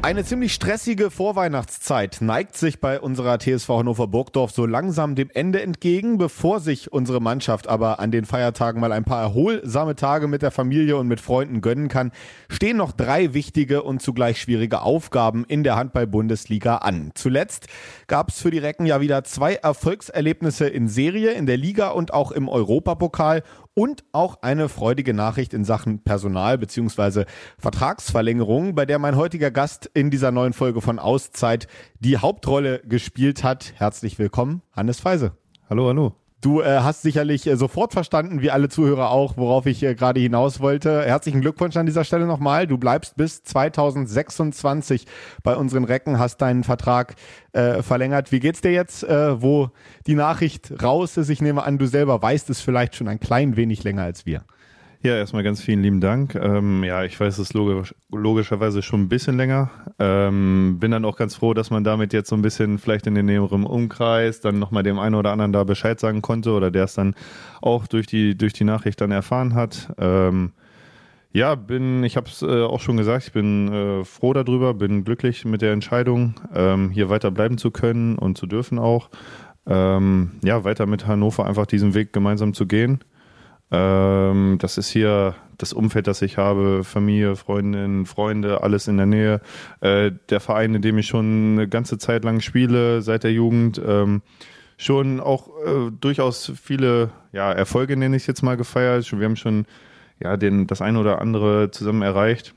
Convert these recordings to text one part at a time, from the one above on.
Eine ziemlich stressige Vorweihnachtszeit neigt sich bei unserer TSV Hannover Burgdorf so langsam dem Ende entgegen, bevor sich unsere Mannschaft aber an den Feiertagen mal ein paar erholsame Tage mit der Familie und mit Freunden gönnen kann, stehen noch drei wichtige und zugleich schwierige Aufgaben in der Handball-Bundesliga an. Zuletzt gab es für die Recken ja wieder zwei Erfolgserlebnisse in Serie, in der Liga und auch im Europapokal und auch eine freudige Nachricht in Sachen Personal bzw. Vertragsverlängerung, bei der mein heutiger Gast in dieser neuen Folge von Auszeit die Hauptrolle gespielt hat. Herzlich willkommen, Hannes Feise. Hallo, hallo. Du äh, hast sicherlich äh, sofort verstanden, wie alle Zuhörer auch, worauf ich äh, gerade hinaus wollte. Herzlichen Glückwunsch an dieser Stelle nochmal. Du bleibst bis 2026 bei unseren Recken, hast deinen Vertrag äh, verlängert. Wie geht's dir jetzt, äh, wo die Nachricht raus ist? Ich nehme an, du selber weißt es vielleicht schon ein klein wenig länger als wir. Ja, erstmal ganz vielen lieben Dank. Ähm, ja, ich weiß es logisch, logischerweise schon ein bisschen länger. Ähm, bin dann auch ganz froh, dass man damit jetzt so ein bisschen vielleicht in den näheren Umkreis dann nochmal dem einen oder anderen da Bescheid sagen konnte oder der es dann auch durch die, durch die Nachricht dann erfahren hat. Ähm, ja, bin, ich habe es äh, auch schon gesagt, ich bin äh, froh darüber, bin glücklich mit der Entscheidung, ähm, hier weiter bleiben zu können und zu dürfen auch. Ähm, ja, weiter mit Hannover einfach diesen Weg gemeinsam zu gehen. Ähm, das ist hier das Umfeld, das ich habe, Familie, Freundinnen, Freunde, alles in der Nähe. Äh, der Verein, in dem ich schon eine ganze Zeit lang spiele, seit der Jugend. Ähm, schon auch äh, durchaus viele ja, Erfolge, nenne ich jetzt mal, gefeiert. Wir haben schon ja, den, das eine oder andere zusammen erreicht.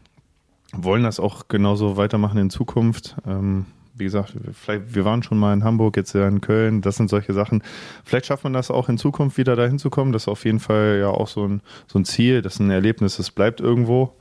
Wollen das auch genauso weitermachen in Zukunft. Ähm, wie gesagt, vielleicht, wir waren schon mal in Hamburg, jetzt ja in Köln, das sind solche Sachen. Vielleicht schafft man das auch in Zukunft wieder dahin zu kommen. Das ist auf jeden Fall ja auch so ein, so ein Ziel, das ist ein Erlebnis, das bleibt irgendwo.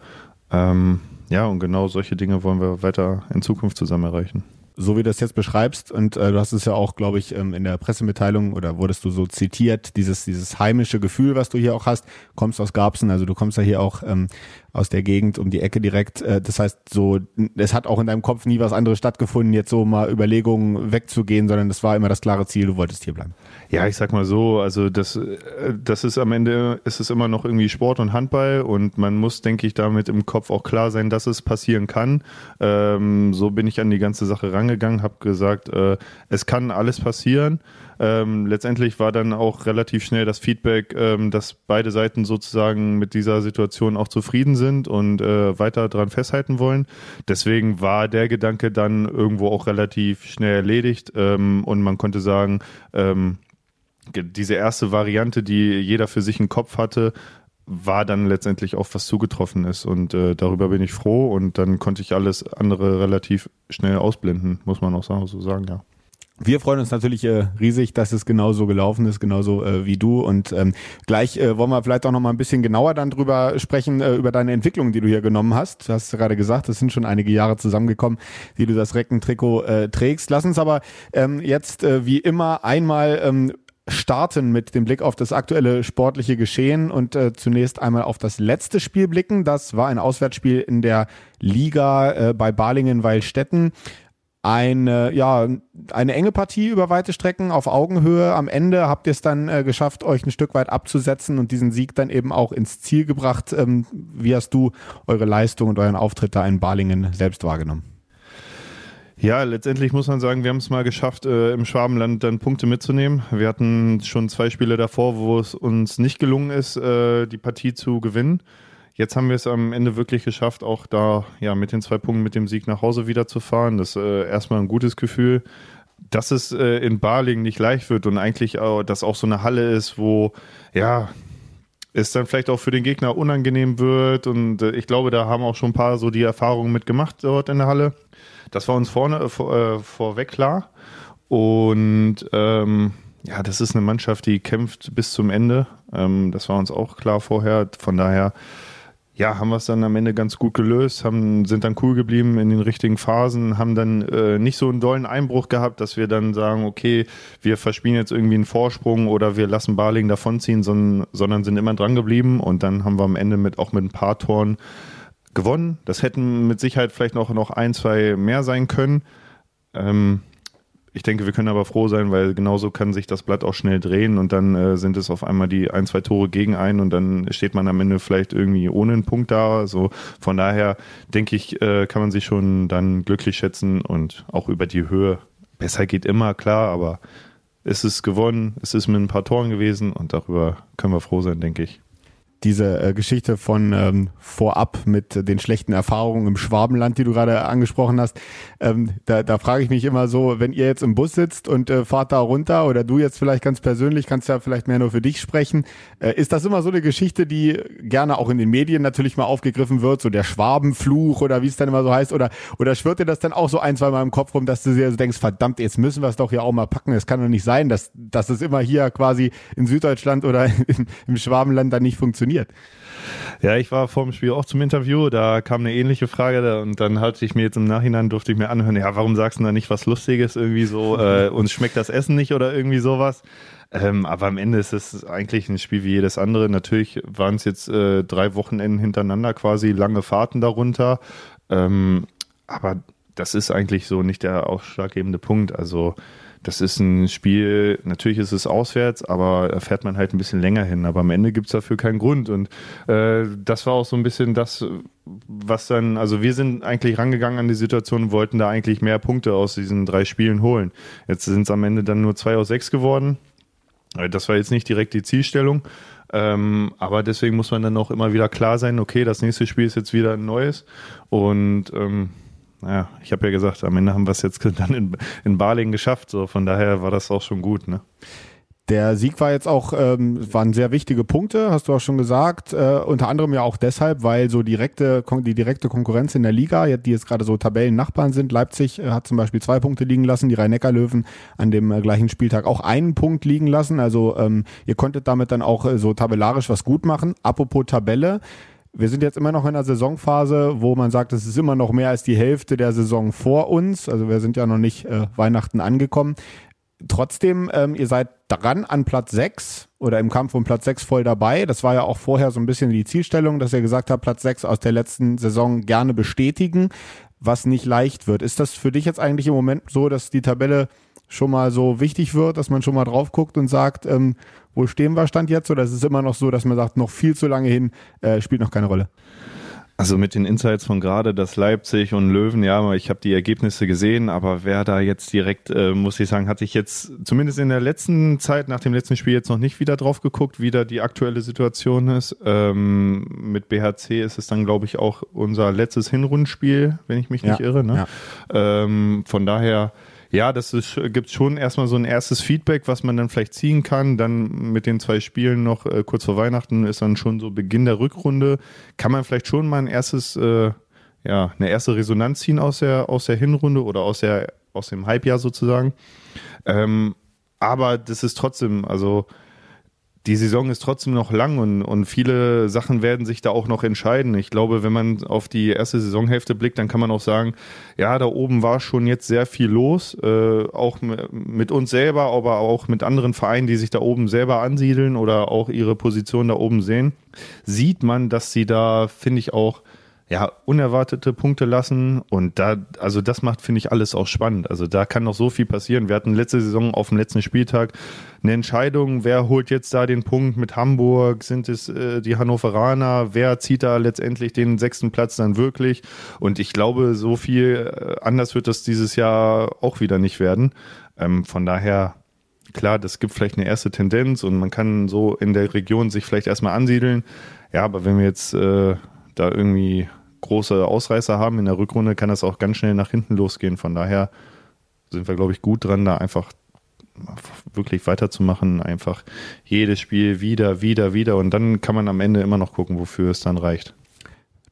Ähm, ja, und genau solche Dinge wollen wir weiter in Zukunft zusammen erreichen so wie du das jetzt beschreibst, und äh, du hast es ja auch, glaube ich, ähm, in der Pressemitteilung oder wurdest du so zitiert, dieses, dieses heimische Gefühl, was du hier auch hast, kommst aus Garbsen, also du kommst ja hier auch ähm, aus der Gegend um die Ecke direkt. Äh, das heißt, so, es hat auch in deinem Kopf nie was anderes stattgefunden, jetzt so mal Überlegungen wegzugehen, sondern das war immer das klare Ziel, du wolltest hier bleiben. Ja, ich sag mal so, also das, äh, das ist am Ende, ist es immer noch irgendwie Sport und Handball und man muss, denke ich, damit im Kopf auch klar sein, dass es passieren kann. Ähm, so bin ich an die ganze Sache rangegangen, habe gesagt, äh, es kann alles passieren. Ähm, letztendlich war dann auch relativ schnell das Feedback, ähm, dass beide Seiten sozusagen mit dieser Situation auch zufrieden sind und äh, weiter dran festhalten wollen. Deswegen war der Gedanke dann irgendwo auch relativ schnell erledigt ähm, und man konnte sagen, ähm, diese erste Variante, die jeder für sich im Kopf hatte, war dann letztendlich auch was zugetroffen ist und äh, darüber bin ich froh und dann konnte ich alles andere relativ schnell ausblenden, muss man auch so sagen, ja. Wir freuen uns natürlich äh, riesig, dass es genauso gelaufen ist, genauso äh, wie du. Und ähm, gleich äh, wollen wir vielleicht auch noch mal ein bisschen genauer dann drüber sprechen, äh, über deine Entwicklung, die du hier genommen hast. Du hast gerade gesagt, es sind schon einige Jahre zusammengekommen, die du das Reckentrikot äh, trägst. Lass uns aber ähm, jetzt äh, wie immer einmal ähm, starten mit dem Blick auf das aktuelle sportliche Geschehen und äh, zunächst einmal auf das letzte Spiel blicken. Das war ein Auswärtsspiel in der Liga äh, bei Balingen-Weilstetten eine, ja, eine enge Partie über weite Strecken auf Augenhöhe. Am Ende habt ihr es dann äh, geschafft, euch ein Stück weit abzusetzen und diesen Sieg dann eben auch ins Ziel gebracht. Ähm, wie hast du eure Leistung und euren Auftritt da in Balingen selbst wahrgenommen? Ja, letztendlich muss man sagen, wir haben es mal geschafft, äh, im Schwabenland dann Punkte mitzunehmen. Wir hatten schon zwei Spiele davor, wo es uns nicht gelungen ist, äh, die Partie zu gewinnen. Jetzt haben wir es am Ende wirklich geschafft, auch da ja mit den zwei Punkten mit dem Sieg nach Hause wieder zu fahren. Das ist äh, erstmal ein gutes Gefühl. Dass es äh, in Barling nicht leicht wird und eigentlich auch, dass auch so eine Halle ist, wo ja es dann vielleicht auch für den Gegner unangenehm wird. Und äh, ich glaube, da haben auch schon ein paar so die Erfahrungen mitgemacht dort in der Halle. Das war uns vorne äh, vor, äh, vorweg klar. Und ähm, ja, das ist eine Mannschaft, die kämpft bis zum Ende. Ähm, das war uns auch klar vorher. Von daher ja, haben wir es dann am Ende ganz gut gelöst, haben, sind dann cool geblieben in den richtigen Phasen, haben dann äh, nicht so einen dollen Einbruch gehabt, dass wir dann sagen, okay, wir verspielen jetzt irgendwie einen Vorsprung oder wir lassen Barling davonziehen, sondern, sondern sind immer dran geblieben und dann haben wir am Ende mit auch mit ein paar Toren gewonnen. Das hätten mit Sicherheit vielleicht noch, noch ein, zwei mehr sein können. Ähm, ich denke, wir können aber froh sein, weil genauso kann sich das Blatt auch schnell drehen und dann äh, sind es auf einmal die ein, zwei Tore gegen einen und dann steht man am Ende vielleicht irgendwie ohne einen Punkt da. Also von daher denke ich, äh, kann man sich schon dann glücklich schätzen und auch über die Höhe. Besser geht immer, klar, aber es ist gewonnen, es ist mit ein paar Toren gewesen und darüber können wir froh sein, denke ich diese äh, Geschichte von ähm, vorab mit den schlechten Erfahrungen im Schwabenland, die du gerade angesprochen hast, ähm, da, da frage ich mich immer so, wenn ihr jetzt im Bus sitzt und äh, fahrt da runter oder du jetzt vielleicht ganz persönlich, kannst ja vielleicht mehr nur für dich sprechen, äh, ist das immer so eine Geschichte, die gerne auch in den Medien natürlich mal aufgegriffen wird, so der Schwabenfluch oder wie es dann immer so heißt, oder, oder schwirrt dir das dann auch so ein, zwei Mal im Kopf rum, dass du dir so denkst, verdammt, jetzt müssen wir es doch hier auch mal packen, es kann doch nicht sein, dass, dass es immer hier quasi in Süddeutschland oder in, im Schwabenland dann nicht funktioniert funktioniert. Ja, ich war vor dem Spiel auch zum Interview, da kam eine ähnliche Frage und dann hatte ich mir jetzt im Nachhinein, durfte ich mir anhören, ja, warum sagst du da nicht was Lustiges, irgendwie so, äh, uns schmeckt das Essen nicht oder irgendwie sowas. Ähm, aber am Ende ist es eigentlich ein Spiel wie jedes andere. Natürlich waren es jetzt äh, drei Wochenenden hintereinander quasi, lange Fahrten darunter. Ähm, aber das ist eigentlich so nicht der ausschlaggebende Punkt. Also das ist ein Spiel, natürlich ist es auswärts, aber da fährt man halt ein bisschen länger hin. Aber am Ende gibt es dafür keinen Grund. Und äh, das war auch so ein bisschen das, was dann, also wir sind eigentlich rangegangen an die Situation und wollten da eigentlich mehr Punkte aus diesen drei Spielen holen. Jetzt sind es am Ende dann nur zwei aus sechs geworden. Äh, das war jetzt nicht direkt die Zielstellung. Ähm, aber deswegen muss man dann auch immer wieder klar sein, okay, das nächste Spiel ist jetzt wieder ein neues. Und ähm, naja, ich habe ja gesagt, am Ende haben wir es jetzt dann in, in Balingen geschafft. So, von daher war das auch schon gut. Ne? Der Sieg war jetzt auch, ähm, waren sehr wichtige Punkte, hast du auch schon gesagt. Äh, unter anderem ja auch deshalb, weil so direkte, die direkte Konkurrenz in der Liga, die jetzt gerade so Tabellennachbarn sind, Leipzig äh, hat zum Beispiel zwei Punkte liegen lassen, die Rhein-Neckar-Löwen an dem äh, gleichen Spieltag auch einen Punkt liegen lassen. Also ähm, ihr konntet damit dann auch äh, so tabellarisch was gut machen. Apropos Tabelle, wir sind jetzt immer noch in einer Saisonphase, wo man sagt, es ist immer noch mehr als die Hälfte der Saison vor uns. Also wir sind ja noch nicht äh, Weihnachten angekommen. Trotzdem, ähm, ihr seid dran an Platz 6 oder im Kampf um Platz 6 voll dabei. Das war ja auch vorher so ein bisschen die Zielstellung, dass ihr gesagt habt, Platz 6 aus der letzten Saison gerne bestätigen, was nicht leicht wird. Ist das für dich jetzt eigentlich im Moment so, dass die Tabelle schon mal so wichtig wird, dass man schon mal drauf guckt und sagt, ähm, wo stehen wir Stand jetzt? Oder ist es immer noch so, dass man sagt, noch viel zu lange hin, äh, spielt noch keine Rolle? Also mit den Insights von gerade, dass Leipzig und Löwen, ja, ich habe die Ergebnisse gesehen, aber wer da jetzt direkt, äh, muss ich sagen, hatte ich jetzt zumindest in der letzten Zeit, nach dem letzten Spiel jetzt noch nicht wieder drauf geguckt, wie da die aktuelle Situation ist. Ähm, mit BHC ist es dann, glaube ich, auch unser letztes Hinrundenspiel, wenn ich mich nicht ja, irre. Ne? Ja. Ähm, von daher ja, das ist, gibt schon erstmal so ein erstes Feedback, was man dann vielleicht ziehen kann. Dann mit den zwei Spielen noch äh, kurz vor Weihnachten ist dann schon so Beginn der Rückrunde. Kann man vielleicht schon mal ein erstes, äh, ja, eine erste Resonanz ziehen aus der, aus der Hinrunde oder aus der, aus dem Halbjahr sozusagen. Ähm, aber das ist trotzdem, also die Saison ist trotzdem noch lang und, und viele Sachen werden sich da auch noch entscheiden. Ich glaube, wenn man auf die erste Saisonhälfte blickt, dann kann man auch sagen, ja, da oben war schon jetzt sehr viel los, äh, auch mit uns selber, aber auch mit anderen Vereinen, die sich da oben selber ansiedeln oder auch ihre Position da oben sehen. Sieht man, dass sie da, finde ich, auch ja, unerwartete Punkte lassen und da, also das macht, finde ich, alles auch spannend. Also da kann noch so viel passieren. Wir hatten letzte Saison auf dem letzten Spieltag eine Entscheidung, wer holt jetzt da den Punkt mit Hamburg, sind es äh, die Hannoveraner, wer zieht da letztendlich den sechsten Platz dann wirklich? Und ich glaube, so viel äh, anders wird das dieses Jahr auch wieder nicht werden. Ähm, von daher, klar, das gibt vielleicht eine erste Tendenz und man kann so in der Region sich vielleicht erstmal ansiedeln. Ja, aber wenn wir jetzt äh, da irgendwie große Ausreißer haben. In der Rückrunde, kann das auch ganz schnell nach hinten losgehen. Von daher sind wir, glaube ich, gut dran, da einfach wirklich weiterzumachen, einfach jedes Spiel wieder, wieder, wieder. Und dann kann man am Ende immer noch gucken, wofür es dann reicht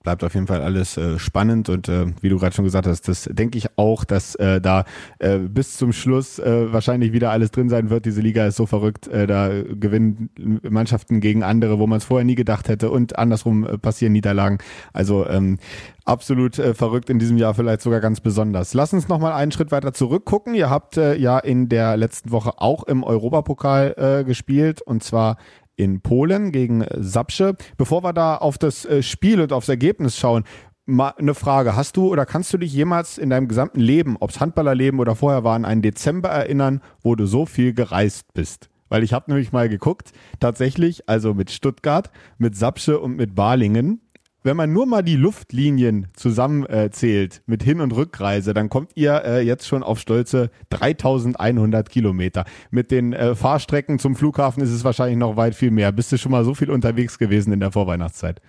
bleibt auf jeden Fall alles äh, spannend und äh, wie du gerade schon gesagt hast, das denke ich auch, dass äh, da äh, bis zum Schluss äh, wahrscheinlich wieder alles drin sein wird. Diese Liga ist so verrückt, äh, da gewinnen Mannschaften gegen andere, wo man es vorher nie gedacht hätte und andersrum äh, passieren Niederlagen. Also ähm, absolut äh, verrückt in diesem Jahr, vielleicht sogar ganz besonders. Lass uns noch mal einen Schritt weiter zurückgucken. Ihr habt äh, ja in der letzten Woche auch im Europapokal äh, gespielt und zwar in Polen gegen Sapsche. Bevor wir da auf das äh, Spiel und aufs Ergebnis schauen, mal eine Frage. Hast du oder kannst du dich jemals in deinem gesamten Leben, ob's Handballerleben oder vorher war, an einen Dezember erinnern, wo du so viel gereist bist? Weil ich habe nämlich mal geguckt, tatsächlich, also mit Stuttgart, mit Sapsche und mit Balingen, wenn man nur mal die Luftlinien zusammenzählt äh, mit Hin- und Rückreise, dann kommt ihr äh, jetzt schon auf stolze 3100 Kilometer. Mit den äh, Fahrstrecken zum Flughafen ist es wahrscheinlich noch weit viel mehr. Bist du schon mal so viel unterwegs gewesen in der Vorweihnachtszeit?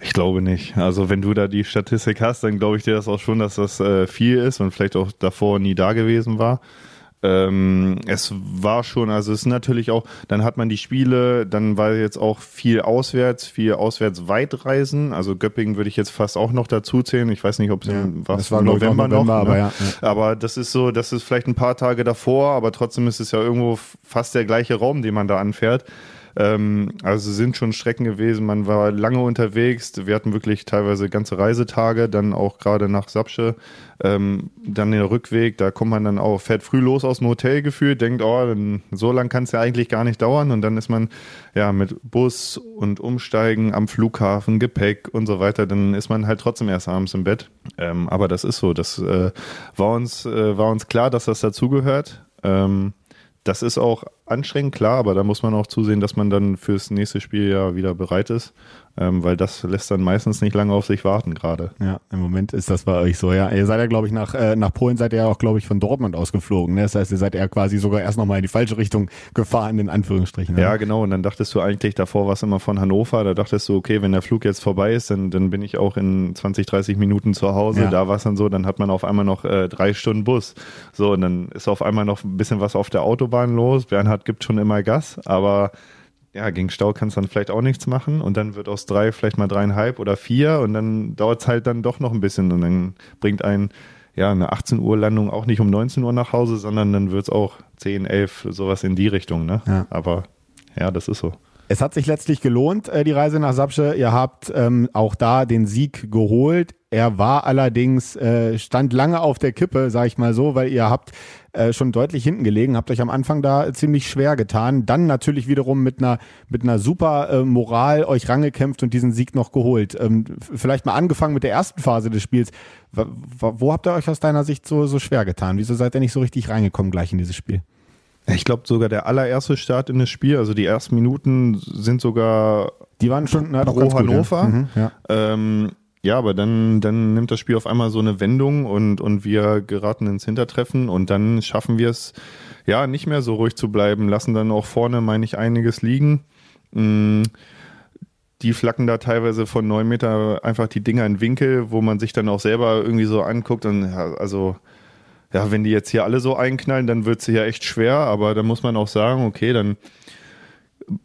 Ich glaube nicht. Also wenn du da die Statistik hast, dann glaube ich dir das auch schon, dass das äh, viel ist und vielleicht auch davor nie da gewesen war. Ähm, es war schon, also es ist natürlich auch, dann hat man die Spiele, dann war jetzt auch viel auswärts, viel auswärts Weitreisen. Also Göppingen würde ich jetzt fast auch noch dazu zählen. Ich weiß nicht, ob es Ja, was war, November, November, noch. aber ne? ja, ja. Aber das ist so, das ist vielleicht ein paar Tage davor, aber trotzdem ist es ja irgendwo fast der gleiche Raum, den man da anfährt. Ähm, also sind schon Strecken gewesen, man war lange unterwegs, wir hatten wirklich teilweise ganze Reisetage, dann auch gerade nach Sapsche, ähm, dann der Rückweg, da kommt man dann auch, fährt früh los aus dem Hotel gefühlt, denkt, oh, dann, so lang kann es ja eigentlich gar nicht dauern. Und dann ist man ja mit Bus und Umsteigen am Flughafen, Gepäck und so weiter, dann ist man halt trotzdem erst abends im Bett. Ähm, aber das ist so, das äh, war uns äh, war uns klar, dass das dazugehört. Ähm, das ist auch anstrengend, klar, aber da muss man auch zusehen, dass man dann fürs nächste Spiel ja wieder bereit ist, ähm, weil das lässt dann meistens nicht lange auf sich warten gerade. Ja, im Moment ist das bei euch so. Ja, ihr seid ja, glaube ich, nach, äh, nach Polen seid ihr ja auch, glaube ich, von Dortmund ausgeflogen. Ne? Das heißt, ihr seid ja quasi sogar erst nochmal in die falsche Richtung gefahren, in Anführungsstrichen. ne? Ja, genau. Und dann dachtest du eigentlich, davor war es immer von Hannover, da dachtest du, okay, wenn der Flug jetzt vorbei ist, dann, dann bin ich auch in 20, 30 Minuten zu Hause. Ja. Da war es dann so, dann hat man auf einmal noch äh, drei Stunden Bus. So, und dann ist auf einmal noch ein bisschen was auf der Autobahn los. Bernhard gibt schon immer Gas, aber ja, gegen Stau kannst du dann vielleicht auch nichts machen und dann wird aus drei vielleicht mal dreieinhalb oder vier und dann dauert es halt dann doch noch ein bisschen und dann bringt ein ja, eine 18 Uhr Landung auch nicht um 19 Uhr nach Hause, sondern dann wird es auch 10, 11, sowas in die Richtung, ne? Ja. Aber ja, das ist so. Es hat sich letztlich gelohnt, äh, die Reise nach Sapsche. Ihr habt ähm, auch da den Sieg geholt. Er war allerdings, äh, stand lange auf der Kippe, sag ich mal so, weil ihr habt äh, schon deutlich hinten gelegen, habt euch am Anfang da ziemlich schwer getan. Dann natürlich wiederum mit einer, mit einer super äh, Moral euch rangekämpft und diesen Sieg noch geholt. Ähm, vielleicht mal angefangen mit der ersten Phase des Spiels. W- wo habt ihr euch aus deiner Sicht so, so schwer getan? Wieso seid ihr nicht so richtig reingekommen gleich in dieses Spiel? Ich glaube sogar der allererste Start in das Spiel, also die ersten Minuten sind sogar Die waren schon doch pro ganz gut, Hannover. Ja. Mhm, ja. Ähm, ja, aber dann, dann nimmt das Spiel auf einmal so eine Wendung und, und wir geraten ins Hintertreffen und dann schaffen wir es, ja, nicht mehr so ruhig zu bleiben, lassen dann auch vorne, meine ich, einiges liegen. Mm, Die flacken da teilweise von neun Meter einfach die Dinger in Winkel, wo man sich dann auch selber irgendwie so anguckt und also ja, wenn die jetzt hier alle so einknallen, dann wird sie ja echt schwer, aber da muss man auch sagen, okay, dann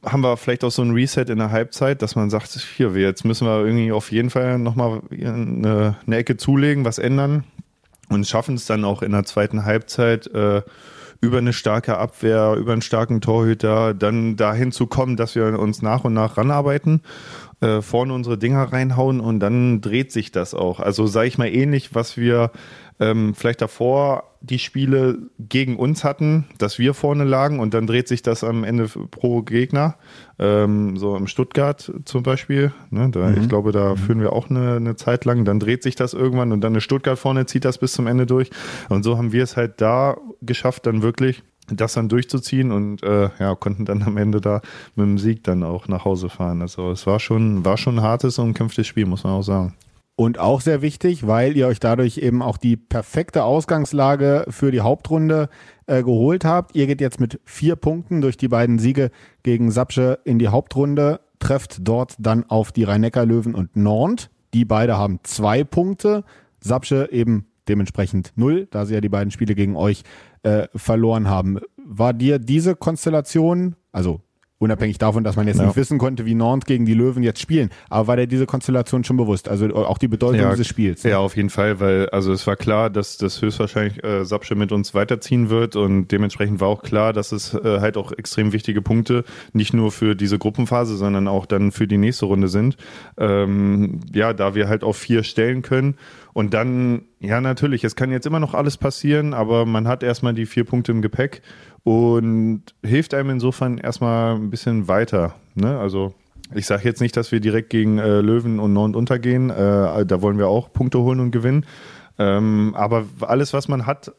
haben wir vielleicht auch so ein Reset in der Halbzeit, dass man sagt, hier, jetzt müssen wir irgendwie auf jeden Fall nochmal eine, eine Ecke zulegen, was ändern und schaffen es dann auch in der zweiten Halbzeit äh, über eine starke Abwehr, über einen starken Torhüter, dann dahin zu kommen, dass wir uns nach und nach ranarbeiten, äh, vorne unsere Dinger reinhauen und dann dreht sich das auch. Also sage ich mal ähnlich, was wir ähm, vielleicht davor die Spiele gegen uns hatten, dass wir vorne lagen und dann dreht sich das am Ende pro Gegner. Ähm, so im Stuttgart zum Beispiel. Ne, da, Ich glaube, da führen wir auch eine, eine Zeit lang. Dann dreht sich das irgendwann und dann ist Stuttgart vorne, zieht das bis zum Ende durch. Und so haben wir es halt da geschafft, dann wirklich das dann durchzuziehen und äh, ja, konnten dann am Ende da mit dem Sieg dann auch nach Hause fahren. Also es war schon, war schon ein hartes und umkämpftes Spiel, muss man auch sagen. Und auch sehr wichtig, weil ihr euch dadurch eben auch die perfekte Ausgangslage für die Hauptrunde äh, geholt habt. Ihr geht jetzt mit vier Punkten durch die beiden Siege gegen Sapsche in die Hauptrunde, trefft dort dann auf die Rhein-Neckar-Löwen und Nantes. Die beide haben zwei Punkte. Sapsche eben dementsprechend null, da sie ja die beiden Spiele gegen euch äh, verloren haben. War dir diese Konstellation, also unabhängig davon, dass man jetzt Ja. nicht wissen konnte, wie Nantes gegen die Löwen jetzt spielen, aber war dir diese Konstellation schon bewusst? Also auch die Bedeutung Ja, dieses Spiels? Ja, auf jeden Fall, weil also es war klar, dass das höchstwahrscheinlich äh, Sapsche mit uns weiterziehen wird und dementsprechend war auch klar, dass es äh, halt auch extrem wichtige Punkte nicht nur für diese Gruppenphase, sondern auch dann für die nächste Runde sind. Ähm, ja, da wir halt auf vier stellen können und dann, ja natürlich, es kann jetzt immer noch alles passieren, aber man hat erstmal die vier Punkte im Gepäck und hilft einem insofern erstmal ein bisschen weiter. Ne? Also ich sage jetzt nicht, dass wir direkt gegen äh, Löwen und Nord untergehen. Äh, da wollen wir auch Punkte holen und gewinnen. Ähm, aber alles, was man hat,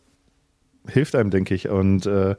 hilft einem, denke ich. Und äh,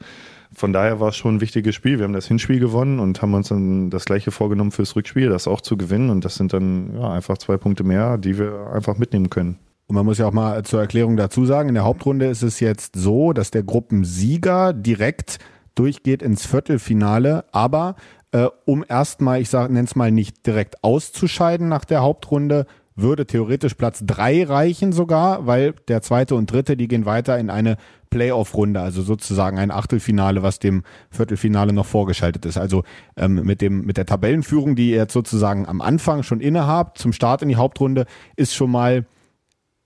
von daher war es schon ein wichtiges Spiel. Wir haben das Hinspiel gewonnen und haben uns dann das gleiche vorgenommen fürs Rückspiel, das auch zu gewinnen. Und das sind dann ja, einfach zwei Punkte mehr, die wir einfach mitnehmen können. Und man muss ja auch mal zur Erklärung dazu sagen, in der Hauptrunde ist es jetzt so, dass der Gruppensieger direkt durchgeht ins Viertelfinale, aber äh, um erstmal, ich nenne es mal nicht direkt auszuscheiden nach der Hauptrunde, würde theoretisch Platz drei reichen sogar, weil der zweite und dritte, die gehen weiter in eine Playoff-Runde, also sozusagen ein Achtelfinale, was dem Viertelfinale noch vorgeschaltet ist. Also ähm, mit dem mit der Tabellenführung, die ihr jetzt sozusagen am Anfang schon innehabt, zum Start in die Hauptrunde, ist schon mal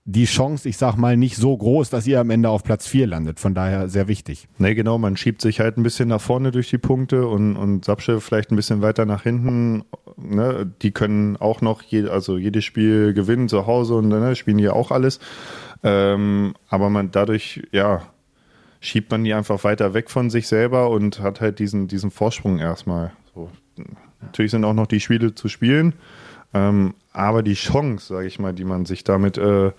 die Chance, ich sag mal, nicht so groß, dass ihr am Ende auf Platz 4 landet. Von daher sehr wichtig. Nee, genau, man schiebt sich halt ein bisschen nach vorne durch die Punkte und, und Sapsche vielleicht ein bisschen weiter nach hinten. Ne? Die können auch noch, je, also jedes Spiel gewinnen zu Hause und ne, spielen hier auch alles. Ähm, aber man dadurch, ja, schiebt man die einfach weiter weg von sich selber und hat halt diesen, diesen Vorsprung erstmal. So. Natürlich sind auch noch die Spiele zu spielen. Ähm, aber die Chance, sage ich mal, die man sich damit äh,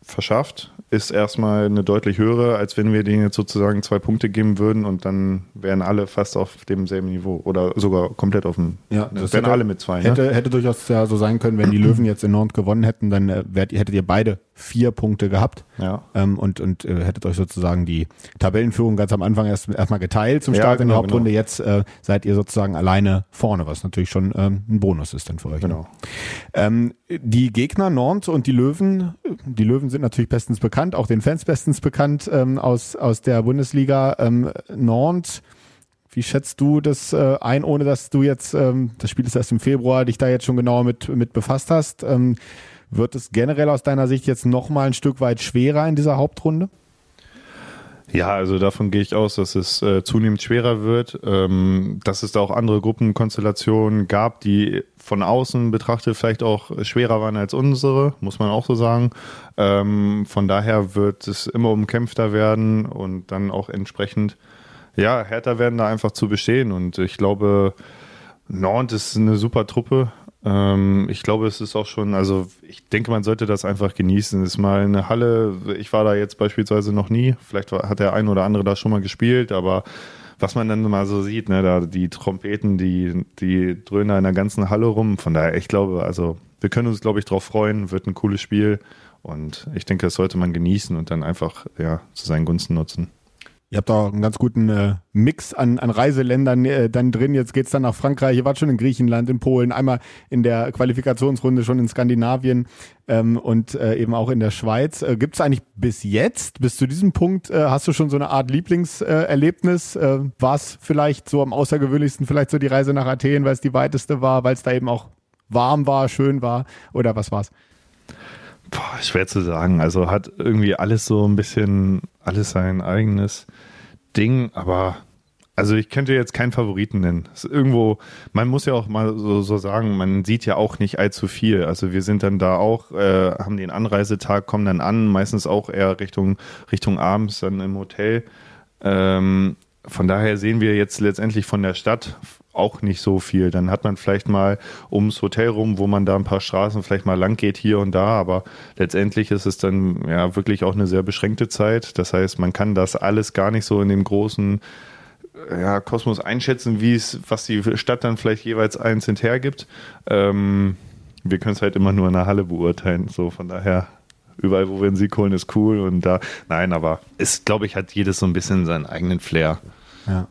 verschafft, ist erstmal eine deutlich höhere, als wenn wir denen jetzt sozusagen zwei Punkte geben würden und dann wären alle fast auf demselben Niveau oder sogar komplett auf dem. Ja, das wären alle mit zwei. Hätte, ne? hätte durchaus ja so sein können, wenn die Löwen jetzt in Nord gewonnen hätten, dann äh, hättet ihr beide vier Punkte gehabt ja. ähm, und, und äh, hättet euch sozusagen die Tabellenführung ganz am Anfang erst erstmal geteilt zum Start ja, genau, in der Hauptrunde. Genau. Jetzt äh, seid ihr sozusagen alleine vorne, was natürlich schon ähm, ein Bonus ist dann für euch. Ne? Genau. Ähm, die Gegner Nord und die Löwen, die Löwen sind natürlich bestens bekannt, auch den Fans bestens bekannt ähm, aus, aus der Bundesliga. Ähm, Nord, wie schätzt du das äh, ein, ohne dass du jetzt, ähm, das Spiel ist erst im Februar, dich da jetzt schon genauer mit, mit befasst hast? Ähm, wird es generell aus deiner Sicht jetzt nochmal ein Stück weit schwerer in dieser Hauptrunde? Ja, also davon gehe ich aus, dass es äh, zunehmend schwerer wird, ähm, dass es da auch andere Gruppenkonstellationen gab, die von außen betrachtet vielleicht auch schwerer waren als unsere, muss man auch so sagen. Ähm, von daher wird es immer umkämpfter werden und dann auch entsprechend, ja, härter werden da einfach zu bestehen. Und ich glaube, Nord ist eine super Truppe. Ähm, ich glaube, es ist auch schon, also ich denke, man sollte das einfach genießen. Ist mal eine Halle, ich war da jetzt beispielsweise noch nie, vielleicht hat der ein oder andere da schon mal gespielt, aber was man dann mal so sieht, ne, da die Trompeten, die, die dröhnen da in der ganzen Halle rum. Von daher, ich glaube, also wir können uns, glaube ich, drauf freuen, wird ein cooles Spiel. Und ich denke, das sollte man genießen und dann einfach ja, zu seinen Gunsten nutzen. Ihr habt auch einen ganz guten äh, Mix an, an Reiseländern äh, dann drin. Jetzt geht's dann nach Frankreich. Ihr wart schon in Griechenland, in Polen, einmal in der Qualifikationsrunde schon in Skandinavien ähm, und äh, eben auch in der Schweiz. Äh, Gibt es eigentlich bis jetzt, bis zu diesem Punkt, äh, hast du schon so eine Art Lieblingserlebnis? Äh, war es vielleicht so am außergewöhnlichsten, vielleicht so die Reise nach Athen, weil es die weiteste war, weil es da eben auch warm war, schön war? Oder was war's? Boah, schwer zu sagen. Also hat irgendwie alles so ein bisschen, alles sein eigenes Ding, aber also ich könnte jetzt keinen Favoriten nennen. Ist irgendwo, man muss ja auch mal so, so, sagen, man sieht ja auch nicht allzu viel. Also wir sind dann da auch, äh, haben den Anreisetag, kommen dann an, meistens auch eher Richtung, Richtung abends dann im Hotel. Ähm, von daher sehen wir jetzt letztendlich von der Stadt auch nicht so viel. Dann hat man vielleicht mal ums Hotel rum, wo man da ein paar Straßen vielleicht mal lang geht hier und da, aber letztendlich ist es dann ja wirklich auch eine sehr beschränkte Zeit. Das heißt, man kann das alles gar nicht so in dem großen ja, Kosmos einschätzen, wie es, was die Stadt dann vielleicht jeweils einzeln hergibt. Ähm, wir können es halt immer nur in der Halle beurteilen. So von daher überall, wo wir einen Sieg holen, ist cool und da, nein, aber es, glaube ich, hat jedes so ein bisschen seinen eigenen Flair. Ja.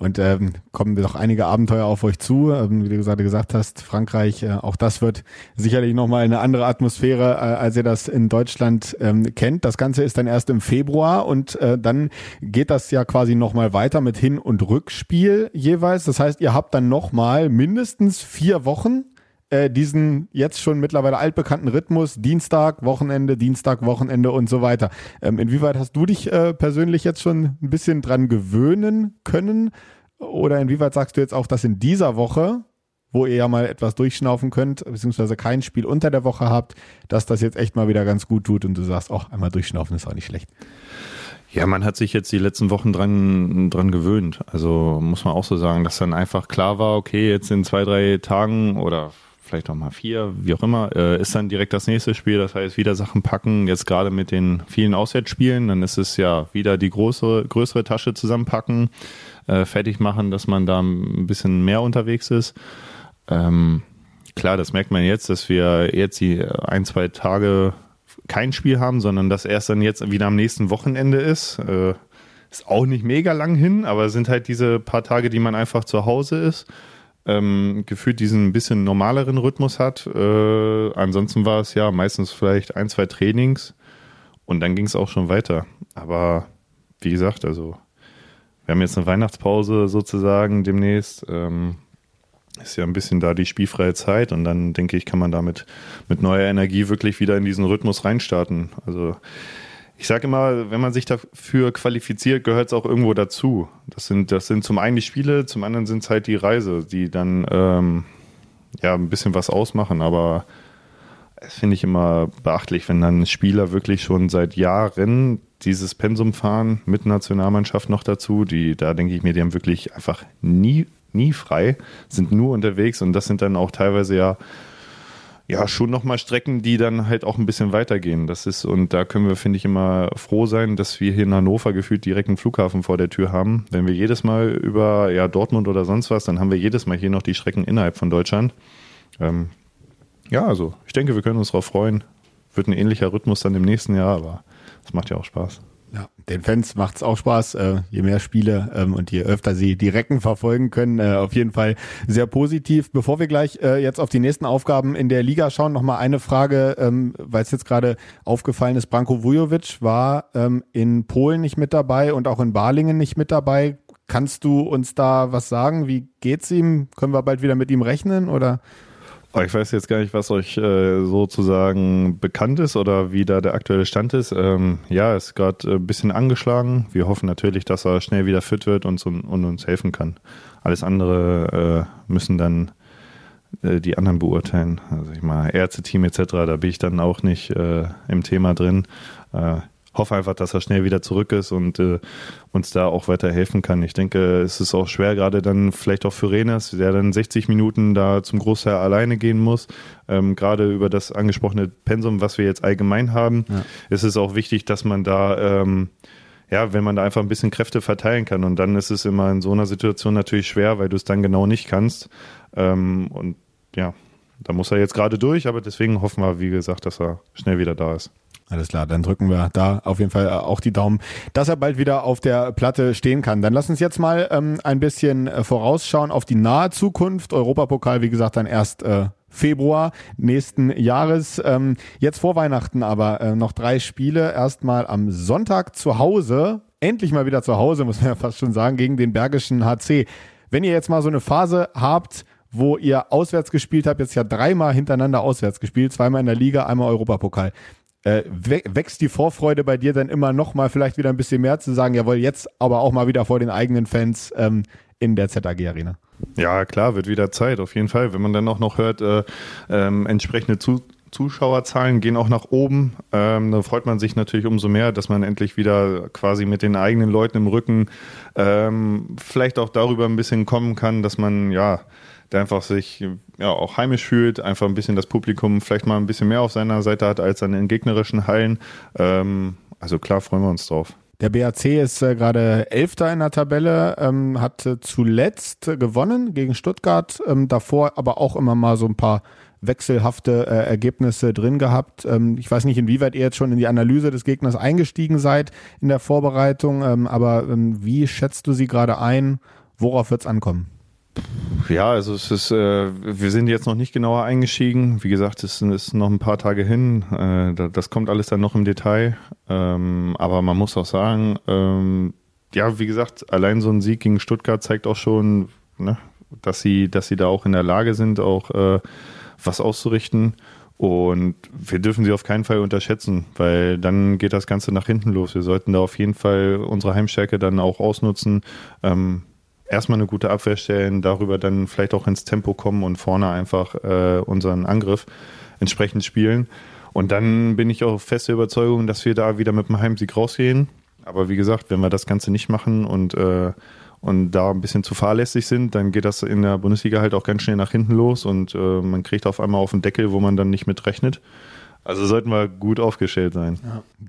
Und ähm, kommen doch einige Abenteuer auf euch zu. Ähm, wie du gerade gesagt hast, Frankreich, äh, auch das wird sicherlich nochmal eine andere Atmosphäre, äh, als ihr das in Deutschland ähm, kennt. Das Ganze ist dann erst im Februar und äh, dann geht das ja quasi nochmal weiter mit Hin- und Rückspiel jeweils. Das heißt, ihr habt dann nochmal mindestens vier Wochen äh, diesen jetzt schon mittlerweile altbekannten Rhythmus, Dienstag, Wochenende, Dienstag, Wochenende und so weiter. Ähm, inwieweit hast du dich äh, persönlich jetzt schon ein bisschen dran gewöhnen können? Oder inwieweit sagst du jetzt auch, dass in dieser Woche, wo ihr ja mal etwas durchschnaufen könnt, beziehungsweise kein Spiel unter der Woche habt, dass das jetzt echt mal wieder ganz gut tut und du sagst, auch einmal durchschnaufen ist auch nicht schlecht. Ja, man hat sich jetzt die letzten Wochen dran, dran gewöhnt. Also muss man auch so sagen, dass dann einfach klar war, okay, jetzt in zwei, drei Tagen oder vielleicht auch mal vier, wie auch immer, äh, ist dann direkt das nächste Spiel. Das heißt, wieder Sachen packen. Jetzt gerade mit den vielen Auswärtsspielen, dann ist es ja wieder die große, größere Tasche zusammenpacken, äh, fertig machen, dass man da ein bisschen mehr unterwegs ist. Ähm, klar, das merkt man jetzt, dass wir jetzt die ein, zwei Tage kein Spiel haben, sondern dass erst dann jetzt wieder am nächsten Wochenende ist. Äh, ist auch nicht mega lang hin, aber sind halt diese paar Tage, die man einfach zu Hause ist. Ähm, gefühlt diesen bisschen normaleren Rhythmus hat. Äh, ansonsten war es ja meistens vielleicht ein, zwei Trainings und dann ging es auch schon weiter. Aber wie gesagt, also wir haben jetzt eine Weihnachtspause sozusagen demnächst. Ähm, ist ja ein bisschen da die spielfreie Zeit und dann denke ich, kann man damit mit neuer Energie wirklich wieder in diesen Rhythmus reinstarten. Also ich sage immer, wenn man sich dafür qualifiziert, gehört es auch irgendwo dazu. Das sind, das sind zum einen die Spiele, zum anderen sind es halt die Reise, die dann ähm, ja ein bisschen was ausmachen, aber das finde ich immer beachtlich, wenn dann Spieler wirklich schon seit Jahren dieses Pensum fahren mit Nationalmannschaft noch dazu, die, da denke ich mir, die haben wirklich einfach nie nie frei, sind nur unterwegs und das sind dann auch teilweise ja ja schon nochmal Strecken, die dann halt auch ein bisschen weitergehen. Das ist, und da können wir, finde ich, immer froh sein, dass wir hier in Hannover gefühlt direkt einen Flughafen vor der Tür haben. Wenn wir jedes Mal über ja, Dortmund oder sonst was, dann haben wir jedes Mal hier noch die Strecken innerhalb von Deutschland. Ähm, ja, also ich denke, wir können uns darauf freuen. Wird ein ähnlicher Rhythmus dann im nächsten Jahr, aber es macht ja auch Spaß. Ja, den Fans macht's auch Spaß, äh, je mehr Spiele ähm, und je öfter sie die Recken verfolgen können. Äh, auf jeden Fall sehr positiv. Bevor wir gleich äh, jetzt auf die nächsten Aufgaben in der Liga schauen, noch mal eine Frage, ähm, weil es jetzt gerade aufgefallen ist. Branko Vujovic war ähm, in Polen nicht mit dabei und auch in Balingen nicht mit dabei. Kannst du uns da was sagen? Wie geht's ihm? Können wir bald wieder mit ihm rechnen oder? Ich weiß jetzt gar nicht, was euch äh, sozusagen bekannt ist oder wie da der aktuelle Stand ist. Ähm, ja, ist gerade ein bisschen angeschlagen. Wir hoffen natürlich, dass er schnell wieder fit wird und, und uns helfen kann. Alles andere äh, müssen dann äh, die anderen beurteilen. Also ich mal Ärzte-Team etc., da bin ich dann auch nicht äh, im Thema drin. Hoffe einfach, dass er schnell wieder zurück ist und äh, uns da auch weiter helfen kann. Ich denke, es ist auch schwer, gerade dann vielleicht auch für Renas, der dann 60 Minuten da zum Großteil alleine gehen muss. Ähm, gerade über das angesprochene Pensum, was wir jetzt allgemein haben, ja. ist es auch wichtig, dass man da ähm, ja, wenn man da einfach ein bisschen Kräfte verteilen kann. Und dann ist es immer in so einer Situation natürlich schwer, weil du es dann genau nicht kannst. Ähm, und ja, da muss er jetzt gerade durch, aber deswegen hoffen wir, wie gesagt, dass er schnell wieder da ist. Alles klar, dann drücken wir da auf jeden Fall äh, auch die Daumen, dass er bald wieder auf der Platte stehen kann. Dann lass uns jetzt mal ähm, ein bisschen äh, vorausschauen auf die nahe Zukunft. Europapokal, wie gesagt, dann erst äh, Februar nächsten Jahres. Ähm, jetzt vor Weihnachten aber äh, noch drei Spiele. Erstmal am Sonntag zu Hause, endlich mal wieder zu Hause, muss man ja fast schon sagen, gegen den Bergischen HC. Wenn ihr jetzt mal so eine Phase habt, wo ihr auswärts gespielt habt, jetzt ja dreimal hintereinander auswärts gespielt, zweimal in der Liga, einmal Europapokal. Äh, wächst die Vorfreude bei dir dann immer noch mal vielleicht wieder ein bisschen mehr zu sagen, jawohl, jetzt aber auch mal wieder vor den eigenen Fans ähm, in der ZAG Arena? Ja, klar, wird wieder Zeit, auf jeden Fall. Wenn man dann auch noch hört, äh, ähm, entsprechende Zu Zuschauerzahlen gehen auch nach oben, ähm, dann freut man sich natürlich umso mehr, dass man endlich wieder quasi mit den eigenen Leuten im Rücken ähm, vielleicht auch darüber ein bisschen kommen kann, dass man ja der einfach sich ja auch heimisch fühlt, einfach ein bisschen das Publikum vielleicht mal ein bisschen mehr auf seiner Seite hat als an den gegnerischen Hallen. Ähm, also klar freuen wir uns drauf. Der BAC ist äh, gerade Elfter in der Tabelle, ähm, hat äh, zuletzt gewonnen gegen Stuttgart, ähm, davor aber auch immer mal so ein paar wechselhafte äh, Ergebnisse drin gehabt. Ähm, ich weiß nicht, inwieweit ihr jetzt schon in die Analyse des Gegners eingestiegen seid in der Vorbereitung, ähm, aber ähm, wie schätzt du sie gerade ein? Worauf wird es ankommen? Ja, also es ist, äh, wir sind jetzt noch nicht genauer eingestiegen. Wie gesagt, es ist noch ein paar Tage hin. Äh, das kommt alles dann noch im Detail. Ähm, aber man muss auch sagen, ähm, ja, wie gesagt, allein so ein Sieg gegen Stuttgart zeigt auch schon, ne, dass sie, dass sie da auch in der Lage sind, auch äh, was auszurichten. Und wir dürfen sie auf keinen Fall unterschätzen, weil dann geht das Ganze nach hinten los. Wir sollten da auf jeden Fall unsere Heimstärke dann auch ausnutzen. Ähm, erstmal eine gute Abwehr stellen, darüber dann vielleicht auch ins Tempo kommen und vorne einfach äh, unseren Angriff entsprechend spielen. Und dann bin ich auch feste Überzeugung, dass wir da wieder mit dem Heimsieg rausgehen. Aber wie gesagt, wenn wir das Ganze nicht machen und, äh, und da ein bisschen zu fahrlässig sind, dann geht das in der Bundesliga halt auch ganz schnell nach hinten los und äh, man kriegt auf einmal auf den Deckel, wo man dann nicht mit rechnet. Also sollten wir gut aufgestellt sein.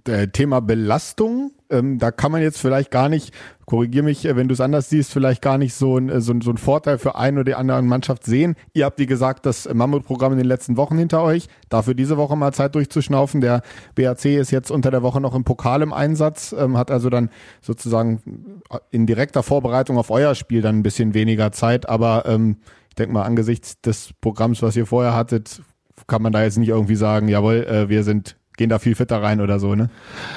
Ja. Thema Belastung, ähm, da kann man jetzt vielleicht gar nicht, korrigier mich, äh, wenn du es anders siehst, vielleicht gar nicht so ein, äh, so, so ein Vorteil für eine oder die andere Mannschaft sehen. Ihr habt, wie gesagt, das Mammutprogramm in den letzten Wochen hinter euch. Dafür diese Woche mal Zeit durchzuschnaufen. Der BAC ist jetzt unter der Woche noch im Pokal im Einsatz, ähm, hat also dann sozusagen in direkter Vorbereitung auf euer Spiel dann ein bisschen weniger Zeit. Aber ähm, ich denke mal, angesichts des Programms, was ihr vorher hattet, kann man da jetzt nicht irgendwie sagen, jawohl, äh, wir sind gehen da viel fitter rein oder so, ne?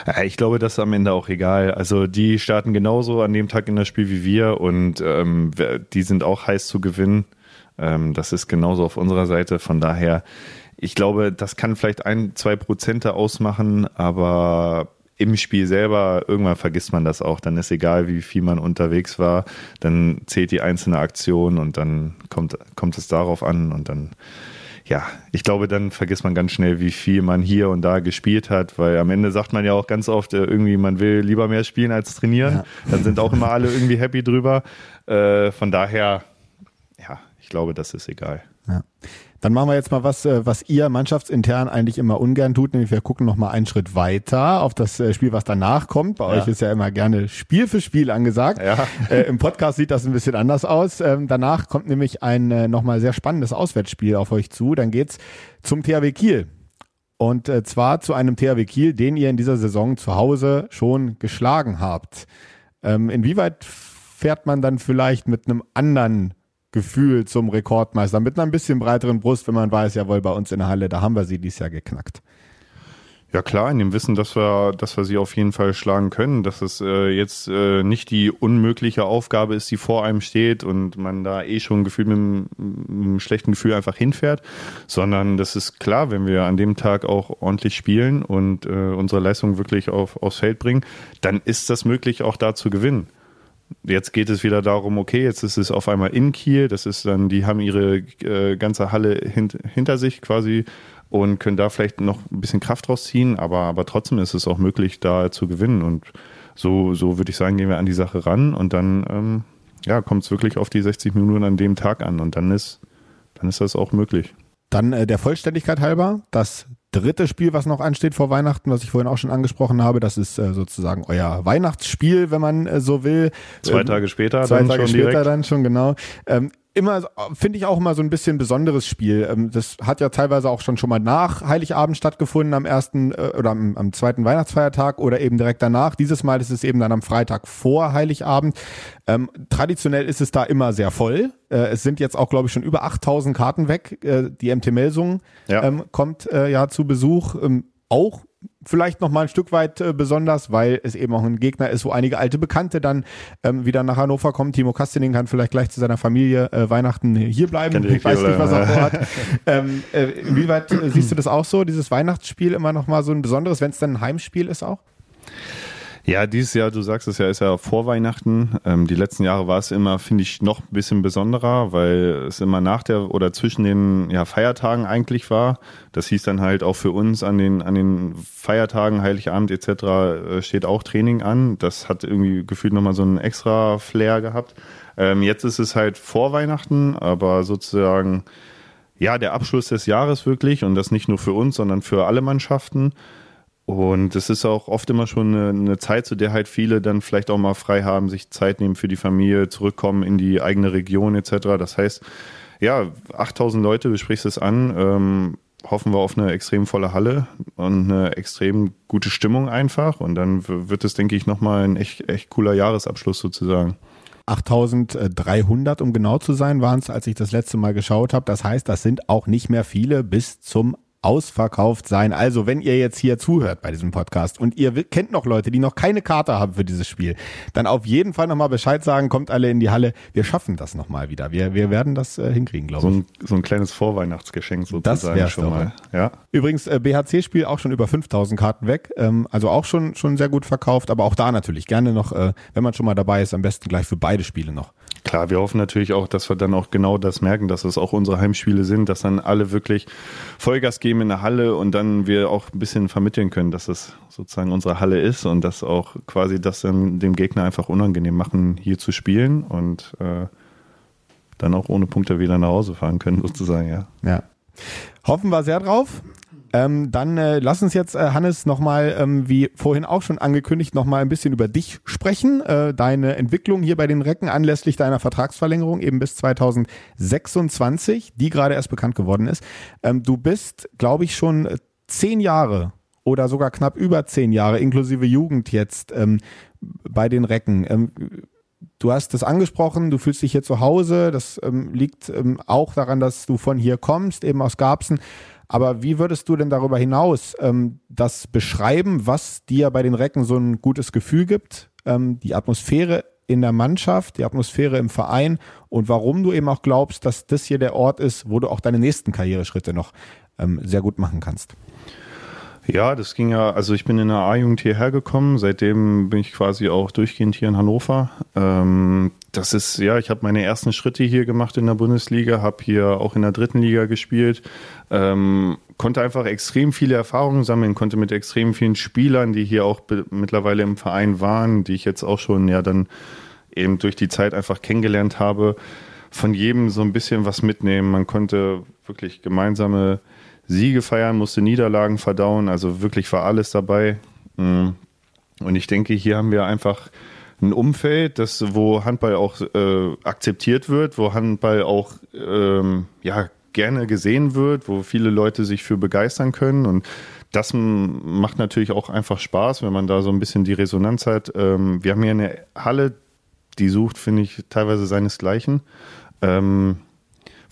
Ja, ich glaube, das ist am Ende auch egal. Also die starten genauso an dem Tag in das Spiel wie wir und ähm, die sind auch heiß zu gewinnen. Ähm, das ist genauso auf unserer Seite. Von daher, ich glaube, das kann vielleicht ein, zwei Prozente ausmachen, aber im Spiel selber, irgendwann vergisst man das auch. Dann ist egal, wie viel man unterwegs war. Dann zählt die einzelne Aktion und dann kommt, kommt es darauf an und dann ja, ich glaube, dann vergisst man ganz schnell, wie viel man hier und da gespielt hat, weil am Ende sagt man ja auch ganz oft äh, irgendwie, man will lieber mehr spielen als trainieren. Ja. Dann sind auch immer alle irgendwie happy drüber. Äh, von daher, ja, ich glaube, das ist egal. Ja. Dann machen wir jetzt mal was, äh, was ihr mannschaftsintern eigentlich immer ungern tut, nämlich wir gucken noch mal einen Schritt weiter auf das äh, Spiel, was danach kommt. Bei ja. euch ist ja immer gerne Spiel für Spiel angesagt. Ja. Äh, Im Podcast sieht das ein bisschen anders aus. Ähm, danach kommt nämlich ein äh, noch mal sehr spannendes Auswärtsspiel auf euch zu. Dann geht's zum THW Kiel. Und äh, zwar zu einem THW Kiel, den ihr in dieser Saison zu Hause schon geschlagen habt. Ähm, inwieweit fährt man dann vielleicht mit einem anderen Gefühl zum Rekordmeister mit einer ein bisschen breiteren Brust, wenn man weiß, jawohl, bei uns in der Halle, da haben wir sie dieses Jahr geknackt. Ja klar, in dem Wissen, dass wir, dass wir sie auf jeden Fall schlagen können, dass es äh, jetzt äh, nicht die unmögliche Aufgabe ist, die vor einem steht und man da eh schon gefühlt mit einem, mit einem schlechten Gefühl einfach hinfährt, sondern das ist klar, wenn wir an dem Tag auch ordentlich spielen und äh, unsere Leistung wirklich auf, aufs Feld bringen, dann ist das möglich, auch da zu gewinnen. Jetzt geht es wieder darum, okay, jetzt ist es auf einmal in Kiel, das ist dann, die haben ihre äh, ganze Halle hint, hinter sich quasi und können da vielleicht noch ein bisschen Kraft rausziehen, aber, aber trotzdem ist es auch möglich, da zu gewinnen. Und so, so würde ich sagen, gehen wir an die Sache ran und dann ähm, ja, kommt es wirklich auf die 60 Minuten an dem Tag an und dann ist, dann ist das auch möglich. Dann äh, der Vollständigkeit halber, das dritte Spiel, was noch ansteht vor Weihnachten, was ich vorhin auch schon angesprochen habe, das ist äh, sozusagen euer Weihnachtsspiel, wenn man äh, so will. Zwei ähm, Tage später zwei dann Tage schon später direkt. dann schon, genau. Ähm, immer, finde ich auch immer so ein bisschen besonderes Spiel. Ähm, das hat ja teilweise auch schon schon mal nach Heiligabend stattgefunden, am ersten äh, oder am, am zweiten Weihnachtsfeiertag oder eben direkt danach. Dieses Mal ist es eben dann am Freitag vor Heiligabend. Ähm, traditionell ist es da immer sehr voll. Äh, es sind jetzt auch, glaube ich, schon über 8000 Karten weg. Äh, die MT Melsung ja. ähm, kommt äh, ja zu Besuch. Ähm, auch vielleicht noch mal ein Stück weit äh, besonders, weil es eben auch ein Gegner ist, wo einige alte Bekannte dann ähm, wieder nach Hannover kommen. Timo Kastening kann vielleicht gleich zu seiner Familie äh, Weihnachten hier bleiben. Ich weiß nicht, was er vorhat. ähm, äh, inwieweit äh, siehst du das auch so, dieses Weihnachtsspiel immer noch mal so ein besonderes, wenn es dann ein Heimspiel ist auch? Ja, dieses Jahr, du sagst es ja, ist ja vor Weihnachten. Ähm, die letzten Jahre war es immer, finde ich, noch ein bisschen besonderer, weil es immer nach der oder zwischen den ja, Feiertagen eigentlich war. Das hieß dann halt auch für uns an den, an den Feiertagen, Heiligabend etc. Äh, steht auch Training an. Das hat irgendwie gefühlt nochmal so einen extra Flair gehabt. Ähm, jetzt ist es halt vor Weihnachten, aber sozusagen ja, der Abschluss des Jahres wirklich und das nicht nur für uns, sondern für alle Mannschaften. Und es ist auch oft immer schon eine, eine, Zeit, zu der halt viele dann vielleicht auch mal frei haben, sich Zeit nehmen für die Familie, zurückkommen in die eigene Region etc. Das heißt, ja, 8000 Leute, du sprichst es an, ähm, hoffen wir auf eine extrem volle Halle und eine extrem gute Stimmung einfach. Und dann wird es, denke ich, nochmal ein echt, echt cooler Jahresabschluss sozusagen. 8300, um genau zu sein, waren es, als ich das letzte Mal geschaut habe. Das heißt, das sind auch nicht mehr viele bis zum ausverkauft sein. Also, wenn ihr jetzt hier zuhört bei diesem Podcast und ihr kennt noch Leute, die noch keine Karte haben für dieses Spiel, dann auf jeden Fall nochmal Bescheid sagen, kommt alle in die Halle. Wir schaffen das nochmal wieder. Wir, wir werden das äh, hinkriegen, glaube ich. So ein, so ein kleines Vorweihnachtsgeschenk sozusagen das schon mal. Ja. Übrigens, äh, BHC-Spiel auch schon über 5000 Karten weg. Ähm, also auch schon, schon sehr gut verkauft, aber auch da natürlich gerne noch, äh, wenn man schon mal dabei ist, am besten gleich für beide Spiele noch. Klar, wir hoffen natürlich auch, dass wir dann auch genau das merken, dass es auch unsere Heimspiele sind, dass dann alle wirklich Vollgas geben in der Halle und dann wir auch ein bisschen vermitteln können, dass es sozusagen unsere Halle ist und dass auch quasi das dann dem Gegner einfach unangenehm machen, hier zu spielen und äh, dann auch ohne Punkte wieder nach Hause fahren können, sozusagen, ja. Ja. Hoffen wir sehr drauf. Ähm, dann äh, lass uns jetzt, äh, Hannes, nochmal, ähm, wie vorhin auch schon angekündigt, nochmal ein bisschen über dich sprechen. Äh, deine Entwicklung hier bei den Recken anlässlich deiner Vertragsverlängerung eben bis 2026, die gerade erst bekannt geworden ist. Ähm, du bist, glaube ich, schon zehn Jahre oder sogar knapp über zehn Jahre, inklusive Jugend jetzt, ähm, bei den Recken. Ähm, du hast das angesprochen, du fühlst dich hier zu Hause. Das ähm, liegt ähm, auch daran, dass du von hier kommst, eben aus Garbsen. Aber wie würdest du denn darüber hinaus ähm, das beschreiben, was dir bei den Recken so ein gutes Gefühl gibt? Ähm, die Atmosphäre in der Mannschaft, die Atmosphäre im Verein und warum du eben auch glaubst, dass das hier der Ort ist, wo du auch deine nächsten Karriereschritte noch ähm, sehr gut machen kannst. Ja, das ging ja, also ich bin in der A-Jugend hierher gekommen, seitdem bin ich quasi auch durchgehend hier in Hannover. Ähm, das ist, ja, ich habe meine ersten Schritte hier gemacht in der Bundesliga, habe hier auch in der dritten Liga gespielt, ähm, konnte einfach extrem viele Erfahrungen sammeln, konnte mit extrem vielen Spielern, die hier auch mittlerweile im Verein waren, die ich jetzt auch schon ja dann eben durch die Zeit einfach kennengelernt habe, von jedem so ein bisschen was mitnehmen. Man konnte wirklich gemeinsame Siege feiern, musste Niederlagen verdauen, also wirklich war alles dabei. Mm. Und ich denke, hier haben wir einfach ein Umfeld, das, wo Handball auch äh, akzeptiert wird, wo Handball auch ähm, ja, gerne gesehen wird, wo viele Leute sich für begeistern können. Und das macht natürlich auch einfach Spaß, wenn man da so ein bisschen die Resonanz hat. Ähm, wir haben hier eine Halle, die sucht, finde ich, teilweise seinesgleichen. Ähm,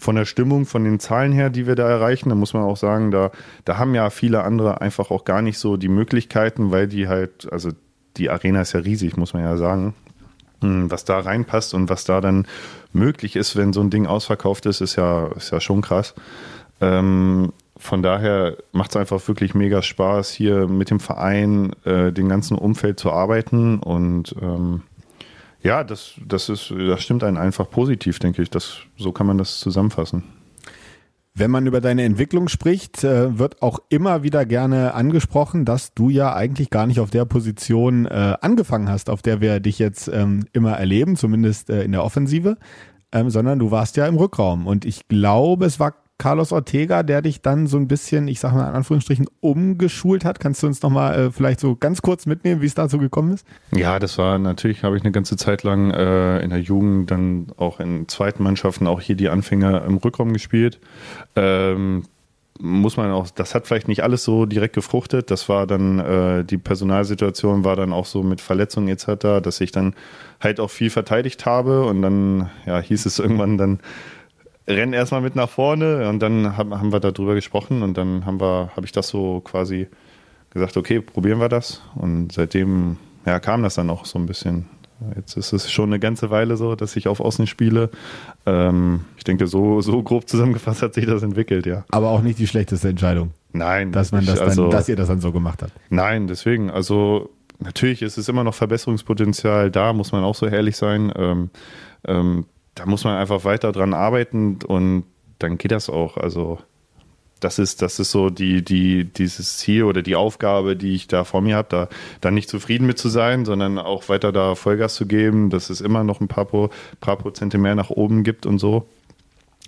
von der Stimmung, von den Zahlen her, die wir da erreichen, da muss man auch sagen, da, da haben ja viele andere einfach auch gar nicht so die Möglichkeiten, weil die halt, also die Arena ist ja riesig, muss man ja sagen. Hm, was da reinpasst und was da dann möglich ist, wenn so ein Ding ausverkauft ist, ist ja, ist ja schon krass. Ähm, von daher macht es einfach wirklich mega Spaß, hier mit dem Verein, äh, den ganzen Umfeld zu arbeiten und ähm, ja, das, das, ist, das stimmt einen einfach positiv, denke ich. Das, so kann man das zusammenfassen. Wenn man über deine Entwicklung spricht, äh, wird auch immer wieder gerne angesprochen, dass du ja eigentlich gar nicht auf der Position äh, angefangen hast, auf der wir dich jetzt ähm, immer erleben, zumindest äh, in der Offensive, ähm, sondern du warst ja im Rückraum. Und ich glaube, es war Carlos Ortega, der dich dann so ein bisschen, ich sag mal in Anführungsstrichen, umgeschult hat. Kannst du uns nochmal äh, vielleicht so ganz kurz mitnehmen, wie es dazu gekommen ist? Ja, das war natürlich, habe ich eine ganze Zeit lang äh, in der Jugend, dann auch in zweiten Mannschaften, auch hier die Anfänger im Rückraum gespielt. Ähm, muss man auch, das hat vielleicht nicht alles so direkt gefruchtet. Das war dann, äh, die Personalsituation war dann auch so mit Verletzungen etc., dass ich dann halt auch viel verteidigt habe und dann ja, hieß es irgendwann dann, renn erstmal mit nach vorne und dann haben, haben wir darüber gesprochen und dann haben wir, habe ich das so quasi gesagt, okay, probieren wir das. Und seitdem ja, kam das dann auch so ein bisschen. Jetzt ist es schon eine ganze Weile so, dass ich auf Außen spiele. Ähm, ich denke, so, so grob zusammengefasst hat sich das entwickelt, ja. Aber auch nicht die schlechteste Entscheidung. Nein, dass man das dann, also, dass ihr das dann so gemacht habt. Nein, deswegen, also natürlich ist es immer noch Verbesserungspotenzial da, muss man auch so ehrlich sein. Ähm, ähm, da muss man einfach weiter dran arbeiten und dann geht das auch. Also das ist, das ist so die, die, dieses Ziel oder die Aufgabe, die ich da vor mir habe, da, da nicht zufrieden mit zu sein, sondern auch weiter da Vollgas zu geben, dass es immer noch ein paar, Pro, paar Prozente mehr nach oben gibt und so.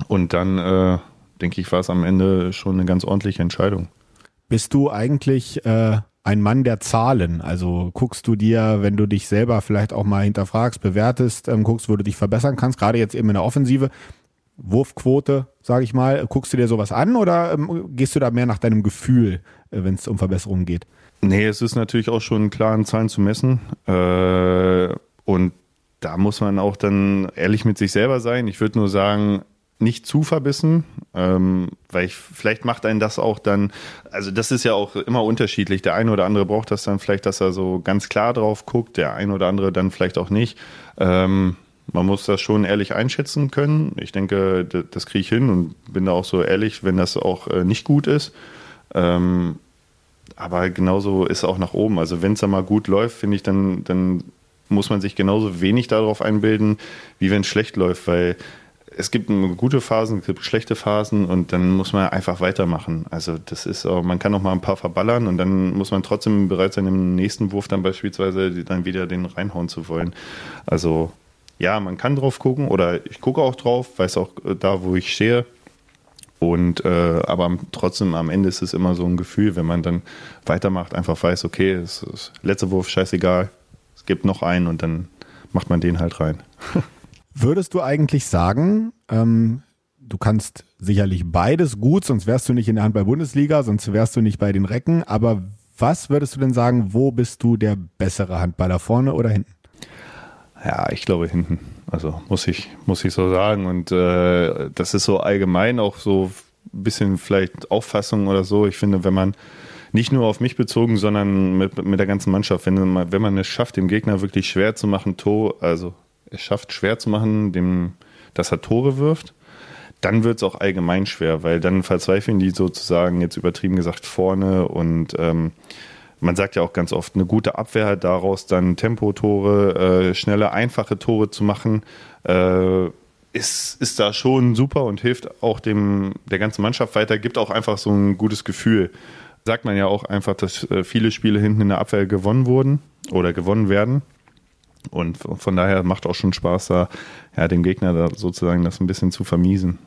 Und dann, äh, denke ich, war es am Ende schon eine ganz ordentliche Entscheidung. Bist du eigentlich äh, ein Mann der Zahlen. Also guckst du dir, wenn du dich selber vielleicht auch mal hinterfragst, bewertest, ähm, guckst, wo du dich verbessern kannst, gerade jetzt eben in der Offensive, Wurfquote, sage ich mal, guckst du dir sowas an oder ähm, gehst du da mehr nach deinem Gefühl, äh, wenn es um Verbesserungen geht? Nee, es ist natürlich auch schon klar in Zahlen zu messen. Äh, und da muss man auch dann ehrlich mit sich selber sein. Ich würde nur sagen, nicht zu verbissen, ähm, weil ich, vielleicht macht einen das auch dann, also das ist ja auch immer unterschiedlich. Der eine oder andere braucht das dann vielleicht, dass er so ganz klar drauf guckt, der eine oder andere dann vielleicht auch nicht. Ähm, man muss das schon ehrlich einschätzen können. Ich denke, das, kriege ich hin und bin da auch so ehrlich, wenn das auch äh, nicht gut ist. Ähm, aber genauso ist auch nach oben. Also wenn es da mal gut läuft, finde ich, dann, dann muss man sich genauso wenig darauf einbilden, wie wenn es schlecht läuft, weil es gibt gute Phasen, es gibt schlechte Phasen und dann muss man einfach weitermachen. Also das ist auch, man kann auch mal ein paar verballern und dann muss man trotzdem bereit sein, im nächsten Wurf dann beispielsweise dann wieder den reinhauen zu wollen. Also ja, man kann drauf gucken oder ich gucke auch drauf, weiß auch äh, da, wo ich stehe. Und äh, aber trotzdem am Ende ist es immer so ein Gefühl, wenn man dann weitermacht, einfach weiß, okay, es ist letzter Wurf, scheißegal, es gibt noch einen und dann macht man den halt rein. Würdest du eigentlich sagen, ähm, du kannst sicherlich beides gut, sonst wärst du nicht in der Handball-Bundesliga, sonst wärst du nicht bei den Recken, aber was würdest du denn sagen, wo bist du der bessere Handballer, vorne oder hinten? Ja, ich glaube hinten. Also muss ich, muss ich so sagen. Und äh, das ist so allgemein auch so ein bisschen vielleicht Auffassung oder so. Ich finde, wenn man nicht nur auf mich bezogen, sondern mit, mit der ganzen Mannschaft, wenn man, wenn man es schafft, dem Gegner wirklich schwer zu machen, Tor, also es schafft schwer zu machen, dem, dass er Tore wirft, dann wird es auch allgemein schwer, weil dann verzweifeln die sozusagen jetzt übertrieben gesagt vorne und ähm, man sagt ja auch ganz oft, eine gute Abwehr hat daraus dann Tempotore, äh, schnelle, einfache Tore zu machen, äh, ist, ist da schon super und hilft auch dem, der ganzen Mannschaft weiter, gibt auch einfach so ein gutes Gefühl. Sagt man ja auch einfach, dass äh, viele Spiele hinten in der Abwehr gewonnen wurden oder gewonnen werden. Und von daher macht auch schon Spaß, da ja, dem Gegner da sozusagen das ein bisschen zu vermiesen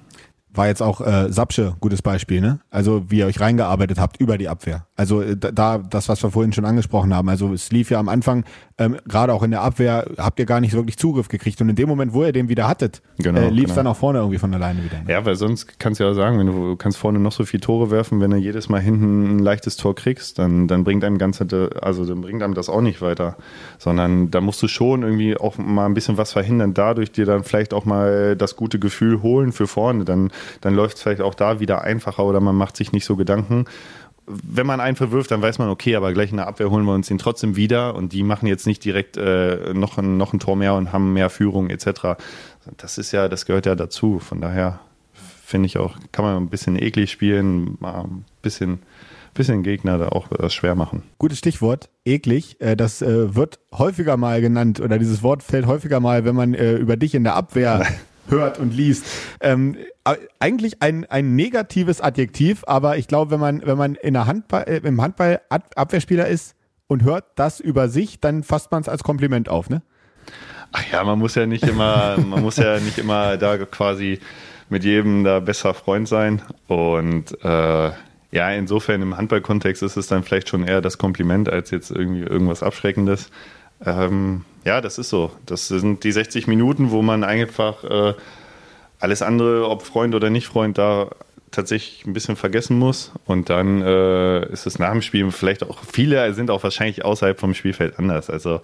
war jetzt auch äh, Sapsche gutes Beispiel, ne? Also wie ihr euch reingearbeitet habt über die Abwehr. Also äh, da das, was wir vorhin schon angesprochen haben. Also es lief ja am Anfang ähm, gerade auch in der Abwehr habt ihr gar nicht wirklich Zugriff gekriegt und in dem Moment, wo ihr den wieder hattet, genau, äh, lief es genau. dann auch vorne irgendwie von alleine wieder. Ne? Ja, weil sonst kannst du ja sagen, wenn du kannst vorne noch so viele Tore werfen, wenn du jedes Mal hinten ein leichtes Tor kriegst, dann dann bringt einem ganze also dann bringt einem das auch nicht weiter, sondern da musst du schon irgendwie auch mal ein bisschen was verhindern, dadurch dir dann vielleicht auch mal das gute Gefühl holen für vorne, dann dann läuft es vielleicht auch da wieder einfacher oder man macht sich nicht so Gedanken. Wenn man einen verwirft, dann weiß man, okay, aber gleich in der Abwehr holen wir uns den trotzdem wieder und die machen jetzt nicht direkt äh, noch, ein, noch ein Tor mehr und haben mehr Führung etc. Das ist ja, das gehört ja dazu. Von daher finde ich auch, kann man ein bisschen eklig spielen, mal ein bisschen bisschen Gegner da auch das schwer machen. Gutes Stichwort, eklig. Äh, das äh, wird häufiger mal genannt oder dieses Wort fällt häufiger mal, wenn man äh, über dich in der Abwehr hört und liest. Ähm, eigentlich ein, ein negatives Adjektiv, aber ich glaube, wenn man, wenn man in der Handball, äh, im Handball Abwehrspieler ist und hört das über sich, dann fasst man es als Kompliment auf, ne? Ach ja, man muss ja nicht immer, man muss ja nicht immer da quasi mit jedem da besser Freund sein. Und äh, ja, insofern im Handballkontext ist es dann vielleicht schon eher das Kompliment als jetzt irgendwie irgendwas Abschreckendes. Ähm, ja, das ist so. Das sind die 60 Minuten, wo man einfach äh, alles andere, ob Freund oder nicht Freund, da tatsächlich ein bisschen vergessen muss. Und dann äh, ist es nach dem Spiel vielleicht auch, viele sind auch wahrscheinlich außerhalb vom Spielfeld anders. Also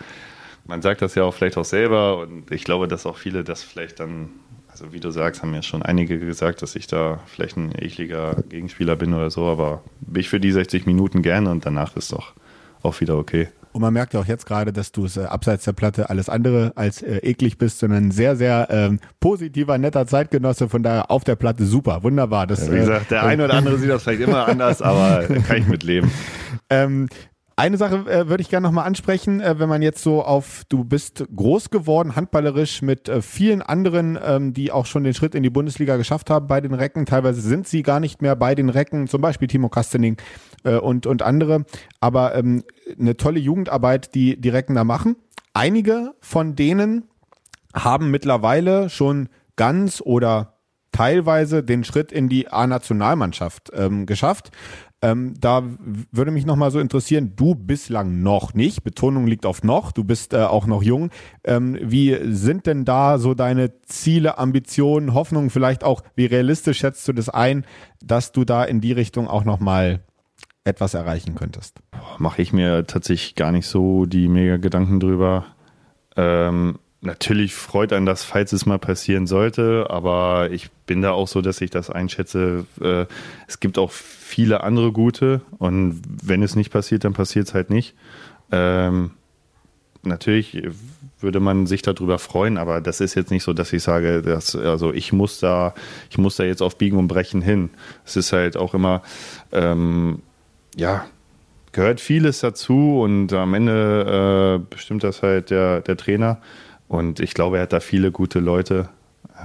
man sagt das ja auch vielleicht auch selber und ich glaube, dass auch viele das vielleicht dann, also wie du sagst, haben ja schon einige gesagt, dass ich da vielleicht ein ekliger Gegenspieler bin oder so, aber bin ich für die 60 Minuten gerne und danach ist doch auch wieder okay. Und man merkt ja auch jetzt gerade, dass du es äh, abseits der Platte alles andere als äh, eklig bist, sondern ein sehr, sehr ähm, positiver, netter Zeitgenosse. Von daher auf der Platte super, wunderbar. Das, ja, wie gesagt, der äh, eine oder andere sieht das vielleicht immer anders, aber kann ich mitleben. Ähm, eine Sache äh, würde ich gerne nochmal ansprechen, äh, wenn man jetzt so auf, du bist groß geworden, handballerisch mit äh, vielen anderen, ähm, die auch schon den Schritt in die Bundesliga geschafft haben bei den Recken. Teilweise sind sie gar nicht mehr bei den Recken, zum Beispiel Timo Kastening äh, und, und andere. Aber ähm, eine tolle Jugendarbeit, die die Recken da machen. Einige von denen haben mittlerweile schon ganz oder teilweise den Schritt in die A-Nationalmannschaft ähm, geschafft. Ähm, da würde mich nochmal so interessieren, du bislang noch nicht, Betonung liegt auf noch, du bist äh, auch noch jung. Ähm, wie sind denn da so deine Ziele, Ambitionen, Hoffnungen, vielleicht auch, wie realistisch schätzt du das ein, dass du da in die Richtung auch nochmal etwas erreichen könntest? Mache ich mir tatsächlich gar nicht so die mega Gedanken drüber. Ähm, natürlich freut einen das, falls es mal passieren sollte, aber ich bin da auch so, dass ich das einschätze. Äh, es gibt auch viele andere gute und wenn es nicht passiert, dann passiert es halt nicht. Ähm, natürlich würde man sich darüber freuen, aber das ist jetzt nicht so, dass ich sage, dass, also ich muss da, ich muss da jetzt auf Biegen und Brechen hin. Es ist halt auch immer, ähm, ja, gehört vieles dazu und am Ende äh, bestimmt das halt der, der Trainer. Und ich glaube, er hat da viele gute Leute.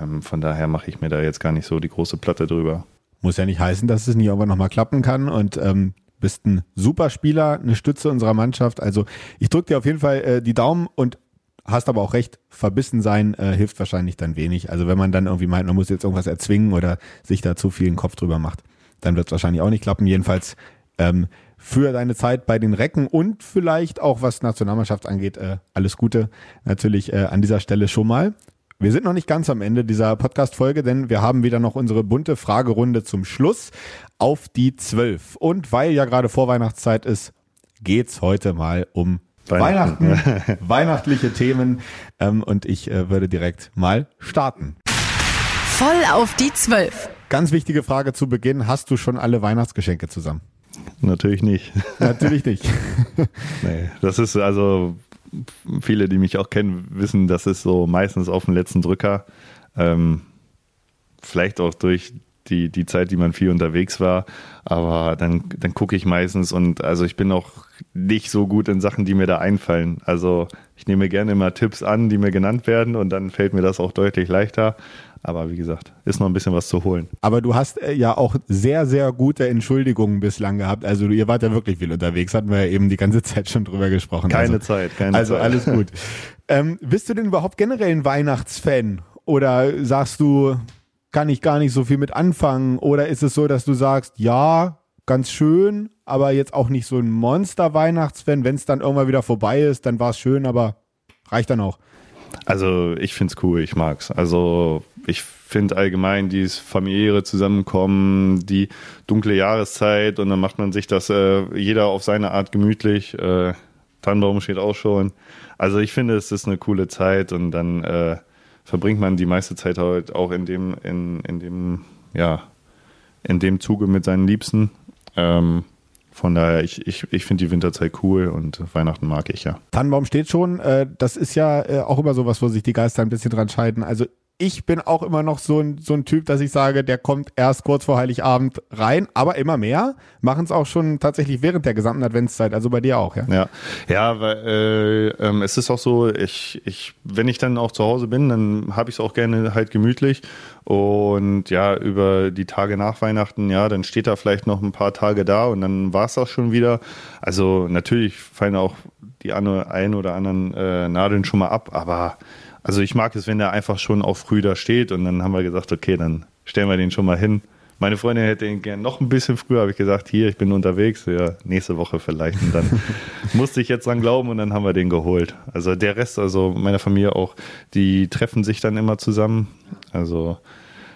Ähm, von daher mache ich mir da jetzt gar nicht so die große Platte drüber. Muss ja nicht heißen, dass es nicht irgendwann nochmal klappen kann und ähm, bist ein super Spieler, eine Stütze unserer Mannschaft. Also ich drücke dir auf jeden Fall äh, die Daumen und hast aber auch recht, verbissen sein äh, hilft wahrscheinlich dann wenig. Also wenn man dann irgendwie meint, man muss jetzt irgendwas erzwingen oder sich da zu viel den Kopf drüber macht, dann wird es wahrscheinlich auch nicht klappen. Jedenfalls ähm, für deine Zeit bei den Recken und vielleicht auch was Nationalmannschaft angeht, äh, alles Gute natürlich äh, an dieser Stelle schon mal. Wir sind noch nicht ganz am Ende dieser Podcast-Folge, denn wir haben wieder noch unsere bunte Fragerunde zum Schluss auf die zwölf. Und weil ja gerade Vorweihnachtszeit ist, geht's heute mal um Weihnachten, Weihnachten weihnachtliche Themen. Ähm, und ich äh, würde direkt mal starten. Voll auf die zwölf. Ganz wichtige Frage zu Beginn. Hast du schon alle Weihnachtsgeschenke zusammen? Natürlich nicht. Natürlich nicht. nee, das ist also viele, die mich auch kennen, wissen, das ist so meistens auf dem letzten Drücker. Ähm, vielleicht auch durch die, die Zeit, die man viel unterwegs war. Aber dann, dann gucke ich meistens und also ich bin auch nicht so gut in Sachen, die mir da einfallen. Also ich nehme gerne immer Tipps an, die mir genannt werden und dann fällt mir das auch deutlich leichter. Aber wie gesagt, ist noch ein bisschen was zu holen. Aber du hast äh, ja auch sehr, sehr gute Entschuldigungen bislang gehabt. Also ihr wart ja wirklich viel unterwegs, hatten wir ja eben die ganze Zeit schon drüber gesprochen. Keine also, Zeit, keine also Zeit. Also alles gut. ähm, bist du denn überhaupt generell ein Weihnachtsfan? Oder sagst du, kann ich gar nicht so viel mit anfangen? Oder ist es so, dass du sagst, ja, ganz schön, aber jetzt auch nicht so ein Monster-Weihnachtsfan. Wenn es dann irgendwann wieder vorbei ist, dann war es schön, aber reicht dann auch. Also ich finde es cool, ich mag's. Also ich finde allgemein dieses familiäre Zusammenkommen, die dunkle Jahreszeit und dann macht man sich das äh, jeder auf seine Art gemütlich. Äh, Tannenbaum steht auch schon. Also ich finde, es ist eine coole Zeit und dann äh, verbringt man die meiste Zeit halt auch in dem, in, in dem, ja, in dem Zuge mit seinen Liebsten. Ähm, von daher, ich, ich, ich finde die Winterzeit cool und Weihnachten mag ich ja. Tannenbaum steht schon. Äh, das ist ja äh, auch immer sowas, wo sich die Geister ein bisschen dran scheiden. Also ich bin auch immer noch so ein, so ein Typ, dass ich sage, der kommt erst kurz vor Heiligabend rein, aber immer mehr machen es auch schon tatsächlich während der gesamten Adventszeit, also bei dir auch, ja? Ja, ja weil äh, ähm, es ist auch so, ich, ich, wenn ich dann auch zu Hause bin, dann habe ich es auch gerne halt gemütlich und ja, über die Tage nach Weihnachten, ja, dann steht da vielleicht noch ein paar Tage da und dann war es das schon wieder. Also natürlich fallen auch die ein oder anderen äh, Nadeln schon mal ab, aber also ich mag es, wenn der einfach schon auch früh da steht und dann haben wir gesagt, okay, dann stellen wir den schon mal hin. Meine Freundin hätte ihn gern noch ein bisschen früher, habe ich gesagt, hier, ich bin unterwegs, ja, nächste Woche vielleicht. Und dann musste ich jetzt dran glauben und dann haben wir den geholt. Also der Rest, also meine Familie auch, die treffen sich dann immer zusammen. Also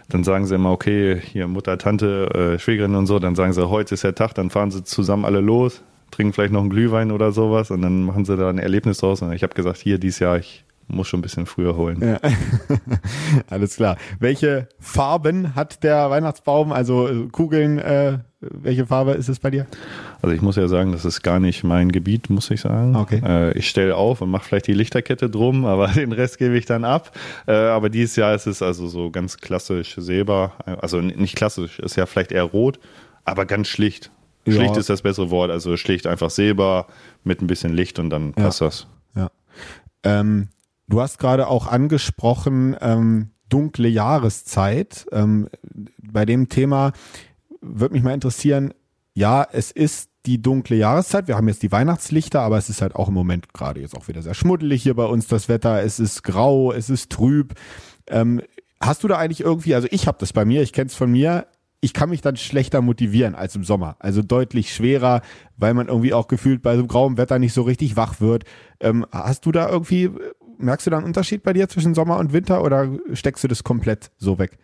dann sagen sie immer, okay, hier Mutter, Tante, äh, Schwägerin und so, dann sagen sie, heute ist der Tag, dann fahren sie zusammen alle los, trinken vielleicht noch einen Glühwein oder sowas und dann machen sie da ein Erlebnis draus. Und ich habe gesagt, hier, dieses Jahr, ich muss schon ein bisschen früher holen. Ja. Alles klar. Welche Farben hat der Weihnachtsbaum? Also äh, Kugeln, äh, welche Farbe ist es bei dir? Also ich muss ja sagen, das ist gar nicht mein Gebiet, muss ich sagen. Okay. Äh, ich stelle auf und mache vielleicht die Lichterkette drum, aber den Rest gebe ich dann ab. Äh, aber dieses Jahr ist es also so ganz klassisch Silber. Also nicht klassisch, ist ja vielleicht eher rot, aber ganz schlicht. Schlicht ja. ist das bessere Wort, also schlicht einfach Silber mit ein bisschen Licht und dann passt ja. das. Ja. Ähm, Du hast gerade auch angesprochen, ähm, dunkle Jahreszeit. Ähm, bei dem Thema würde mich mal interessieren, ja, es ist die dunkle Jahreszeit. Wir haben jetzt die Weihnachtslichter, aber es ist halt auch im Moment gerade jetzt auch wieder sehr schmuddelig hier bei uns das Wetter. Es ist grau, es ist trüb. Ähm, hast du da eigentlich irgendwie, also ich habe das bei mir, ich kenne es von mir, ich kann mich dann schlechter motivieren als im Sommer. Also deutlich schwerer, weil man irgendwie auch gefühlt bei so grauem Wetter nicht so richtig wach wird. Ähm, hast du da irgendwie merkst du da einen Unterschied bei dir zwischen Sommer und Winter oder steckst du das komplett so weg?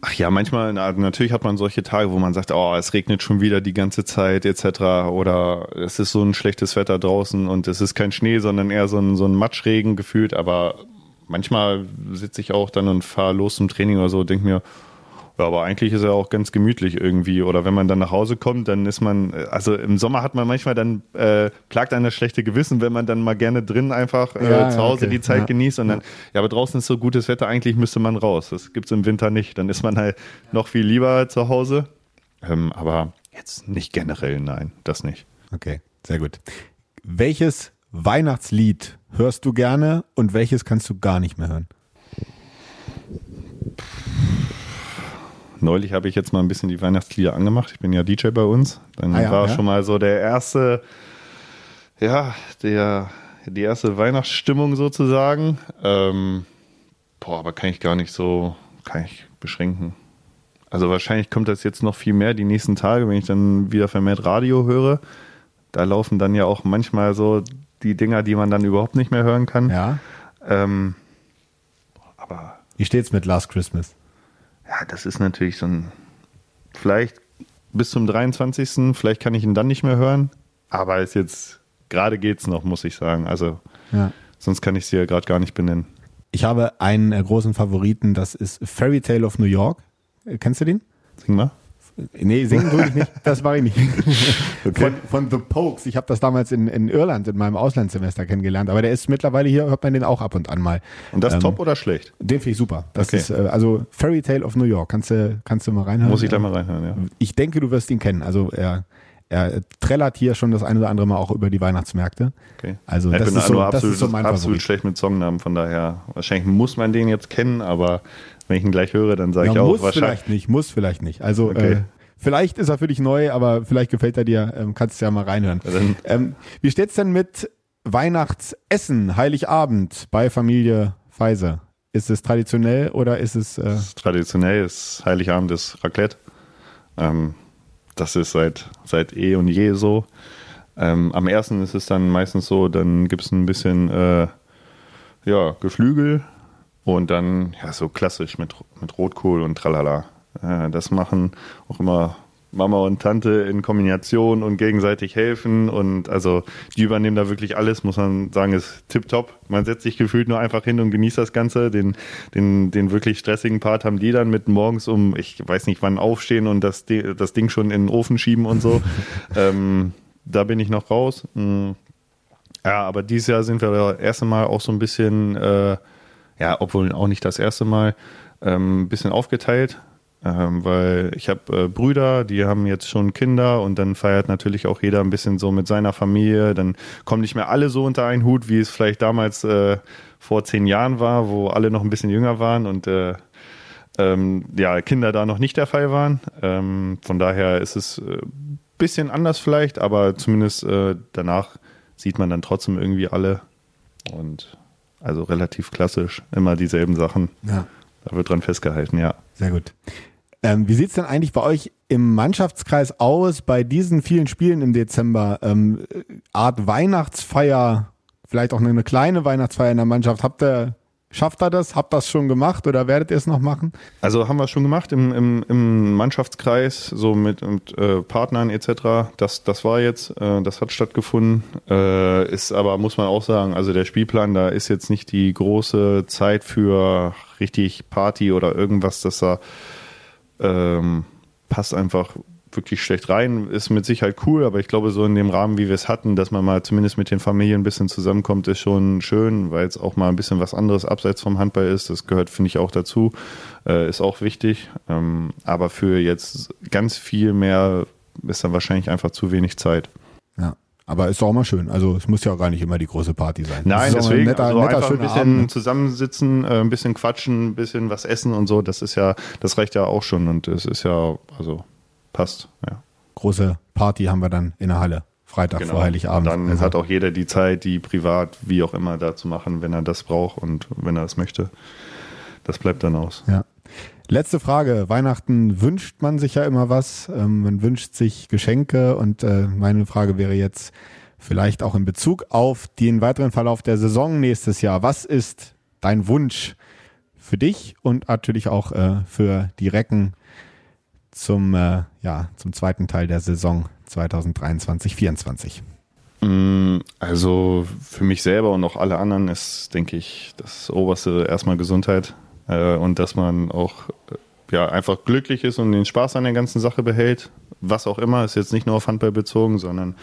Ach ja, manchmal, natürlich hat man solche Tage, wo man sagt, oh, es regnet schon wieder die ganze Zeit etc. Oder es ist so ein schlechtes Wetter draußen und es ist kein Schnee, sondern eher so ein, so ein Matschregen gefühlt. Aber manchmal sitze ich auch dann und fahre los zum Training oder so, denke mir, ja, aber eigentlich ist er auch ganz gemütlich irgendwie. Oder wenn man dann nach Hause kommt, dann ist man, also im Sommer hat man manchmal dann, äh, plagt einer schlechte Gewissen, wenn man dann mal gerne drin einfach äh, ja, zu Hause okay. die Zeit ja. genießt und dann, ja, aber draußen ist so gutes Wetter, eigentlich müsste man raus. Das gibt's im Winter nicht. Dann ist man halt noch viel lieber zu Hause. Ähm, aber jetzt nicht generell, nein, das nicht. Okay. Sehr gut. Welches Weihnachtslied hörst du gerne und welches kannst du gar nicht mehr hören? Neulich habe ich jetzt mal ein bisschen die Weihnachtslieder angemacht. Ich bin ja DJ bei uns. Dann ah ja, war ja. schon mal so der erste, ja, der, die erste Weihnachtsstimmung sozusagen. Ähm, boah, aber kann ich gar nicht so, kann ich beschränken. Also wahrscheinlich kommt das jetzt noch viel mehr die nächsten Tage, wenn ich dann wieder vermehrt Radio höre. Da laufen dann ja auch manchmal so die Dinger, die man dann überhaupt nicht mehr hören kann. Ja. Ähm, aber. Wie steht's mit Last Christmas? Ja, das ist natürlich so ein. Vielleicht bis zum 23. Vielleicht kann ich ihn dann nicht mehr hören. Aber ist jetzt. Gerade geht's noch, muss ich sagen. Also. Ja. Sonst kann ich sie ja gerade gar nicht benennen. Ich habe einen äh, großen Favoriten, das ist Fairy Tale of New York. Äh, kennst du den? Sing mal. Nee, singen tue ich nicht. Das mache ich nicht. Okay. Von, von The Pokes. Ich habe das damals in, in Irland in meinem Auslandssemester kennengelernt. Aber der ist mittlerweile hier, hört man den auch ab und an mal. Und das ähm, top oder schlecht? Den finde ich super. Das okay. ist äh, also Fairy Tale of New York. Kannst du, kannst du mal reinhören? Muss ich da mal reinhören, ja. Ich denke, du wirst ihn kennen. Also er, er trällert hier schon das eine oder andere Mal auch über die Weihnachtsmärkte. Okay. Also ich das, ist so, absolut, das ist so mein absolut Favorit. schlecht mit Songnamen, von daher wahrscheinlich muss man den jetzt kennen, aber wenn ich ihn gleich höre, dann sage ja, ich auch muss wahrscheinlich. Vielleicht nicht, muss vielleicht nicht. Also okay. äh, vielleicht ist er für dich neu, aber vielleicht gefällt er dir. Ähm, kannst du ja mal reinhören. Ähm, wie steht's denn mit Weihnachtsessen, Heiligabend bei Familie Pfizer? Ist es traditionell oder ist es? Äh ist traditionell ist Heiligabend ist Raclette. Ähm, das ist seit seit eh und je so. Ähm, am ersten ist es dann meistens so, dann gibt es ein bisschen äh, ja, Geflügel und dann, ja, so klassisch mit, mit Rotkohl und Tralala. Äh, das machen auch immer Mama und Tante in Kombination und gegenseitig helfen und also die übernehmen da wirklich alles, muss man sagen, ist tipptopp. Man setzt sich gefühlt nur einfach hin und genießt das Ganze. Den, den, den wirklich stressigen Part haben die dann mit morgens um, ich weiß nicht wann aufstehen und das, das Ding schon in den Ofen schieben und so. ähm, da bin ich noch raus. Mm. Ja, aber dieses Jahr sind wir das erste Mal auch so ein bisschen äh, ja, obwohl auch nicht das erste Mal, ähm, bisschen aufgeteilt. Ähm, weil ich habe äh, Brüder, die haben jetzt schon Kinder und dann feiert natürlich auch jeder ein bisschen so mit seiner Familie. Dann kommen nicht mehr alle so unter einen Hut, wie es vielleicht damals äh, vor zehn Jahren war, wo alle noch ein bisschen jünger waren und äh, ähm, ja, Kinder da noch nicht der Fall waren. Ähm, von daher ist es ein äh, bisschen anders vielleicht, aber zumindest äh, danach sieht man dann trotzdem irgendwie alle. Und also relativ klassisch, immer dieselben Sachen. Ja. Da wird dran festgehalten, ja. Sehr gut. Ähm, wie sieht's denn eigentlich bei euch im Mannschaftskreis aus bei diesen vielen Spielen im Dezember? Ähm, Art Weihnachtsfeier, vielleicht auch eine kleine Weihnachtsfeier in der Mannschaft. Habt ihr Schafft er das? Habt ihr das schon gemacht oder werdet ihr es noch machen? Also haben wir schon gemacht im, im, im Mannschaftskreis, so mit, mit äh, Partnern etc. Das, das war jetzt, äh, das hat stattgefunden. Äh, ist aber, muss man auch sagen, also der Spielplan, da ist jetzt nicht die große Zeit für richtig Party oder irgendwas, das da ähm, passt einfach wirklich schlecht rein. Ist mit Sicherheit cool, aber ich glaube, so in dem Rahmen, wie wir es hatten, dass man mal zumindest mit den Familien ein bisschen zusammenkommt, ist schon schön, weil es auch mal ein bisschen was anderes abseits vom Handball ist. Das gehört, finde ich, auch dazu. Äh, ist auch wichtig. Ähm, aber für jetzt ganz viel mehr ist dann wahrscheinlich einfach zu wenig Zeit. Ja. Aber ist doch auch mal schön. Also es muss ja auch gar nicht immer die große Party sein. Nein, deswegen ein netter, also netter, einfach ein bisschen Abend. zusammensitzen, äh, ein bisschen quatschen, ein bisschen was essen und so. Das ist ja, das reicht ja auch schon und es ist ja, also Passt, ja. Große Party haben wir dann in der Halle. Freitag genau. vor Heiligabend. Dann also. hat auch jeder die Zeit, die privat, wie auch immer, da zu machen, wenn er das braucht und wenn er das möchte. Das bleibt dann aus. Ja. Letzte Frage. Weihnachten wünscht man sich ja immer was. Ähm, man wünscht sich Geschenke und äh, meine Frage wäre jetzt vielleicht auch in Bezug auf den weiteren Verlauf der Saison nächstes Jahr. Was ist dein Wunsch für dich und natürlich auch äh, für die Recken zum, äh, ja, zum zweiten Teil der Saison 2023-24? Mm, also für mich selber und auch alle anderen ist, denke ich, das oberste erstmal Gesundheit äh, und dass man auch äh, ja, einfach glücklich ist und den Spaß an der ganzen Sache behält. Was auch immer, ist jetzt nicht nur auf Handball bezogen, sondern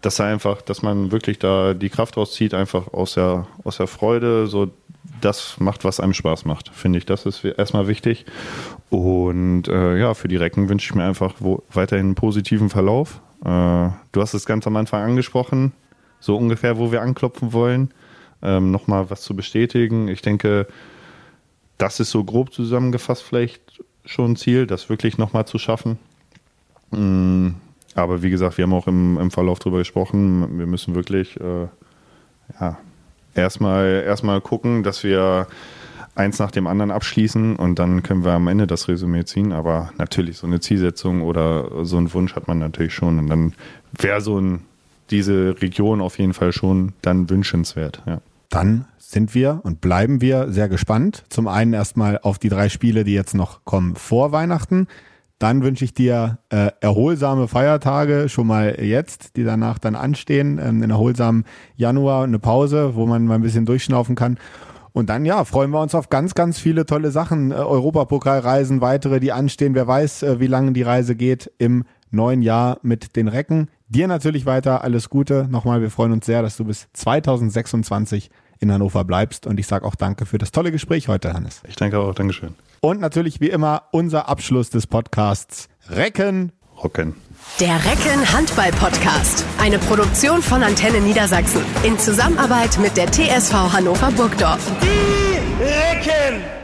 dass einfach, dass man wirklich da die Kraft rauszieht, einfach aus der, aus der Freude, so das macht, was einem Spaß macht, finde ich. Das ist erstmal wichtig. Und äh, ja, für die Recken wünsche ich mir einfach wo, weiterhin einen positiven Verlauf. Äh, du hast es ganz am Anfang angesprochen, so ungefähr, wo wir anklopfen wollen. Ähm, Nochmal was zu bestätigen. Ich denke, das ist so grob zusammengefasst vielleicht schon ein Ziel, das wirklich nochmal zu schaffen. Mm, aber wie gesagt, wir haben auch im, im Verlauf drüber gesprochen. Wir müssen wirklich äh, ja, erstmal erstmal gucken, dass wir eins nach dem anderen abschließen und dann können wir am Ende das Resümee ziehen. Aber natürlich, so eine Zielsetzung oder so einen Wunsch hat man natürlich schon. Und dann wäre so ein, diese Region auf jeden Fall schon dann wünschenswert. Ja. Dann sind wir und bleiben wir sehr gespannt. Zum einen erstmal auf die drei Spiele, die jetzt noch kommen vor Weihnachten. Dann wünsche ich dir äh, erholsame Feiertage schon mal jetzt, die danach dann anstehen. Ähm, einen erholsamen Januar, eine Pause, wo man mal ein bisschen durchschnaufen kann. Und dann, ja, freuen wir uns auf ganz, ganz viele tolle Sachen. Äh, Europapokalreisen, weitere, die anstehen. Wer weiß, äh, wie lange die Reise geht im neuen Jahr mit den Recken. Dir natürlich weiter alles Gute. Nochmal, wir freuen uns sehr, dass du bis 2026 in Hannover bleibst. Und ich sage auch danke für das tolle Gespräch heute, Hannes. Ich danke auch, Dankeschön. Und natürlich wie immer unser Abschluss des Podcasts Recken. Rocken. Der Recken Handball Podcast. Eine Produktion von Antenne Niedersachsen. In Zusammenarbeit mit der TSV Hannover Burgdorf. Die Recken!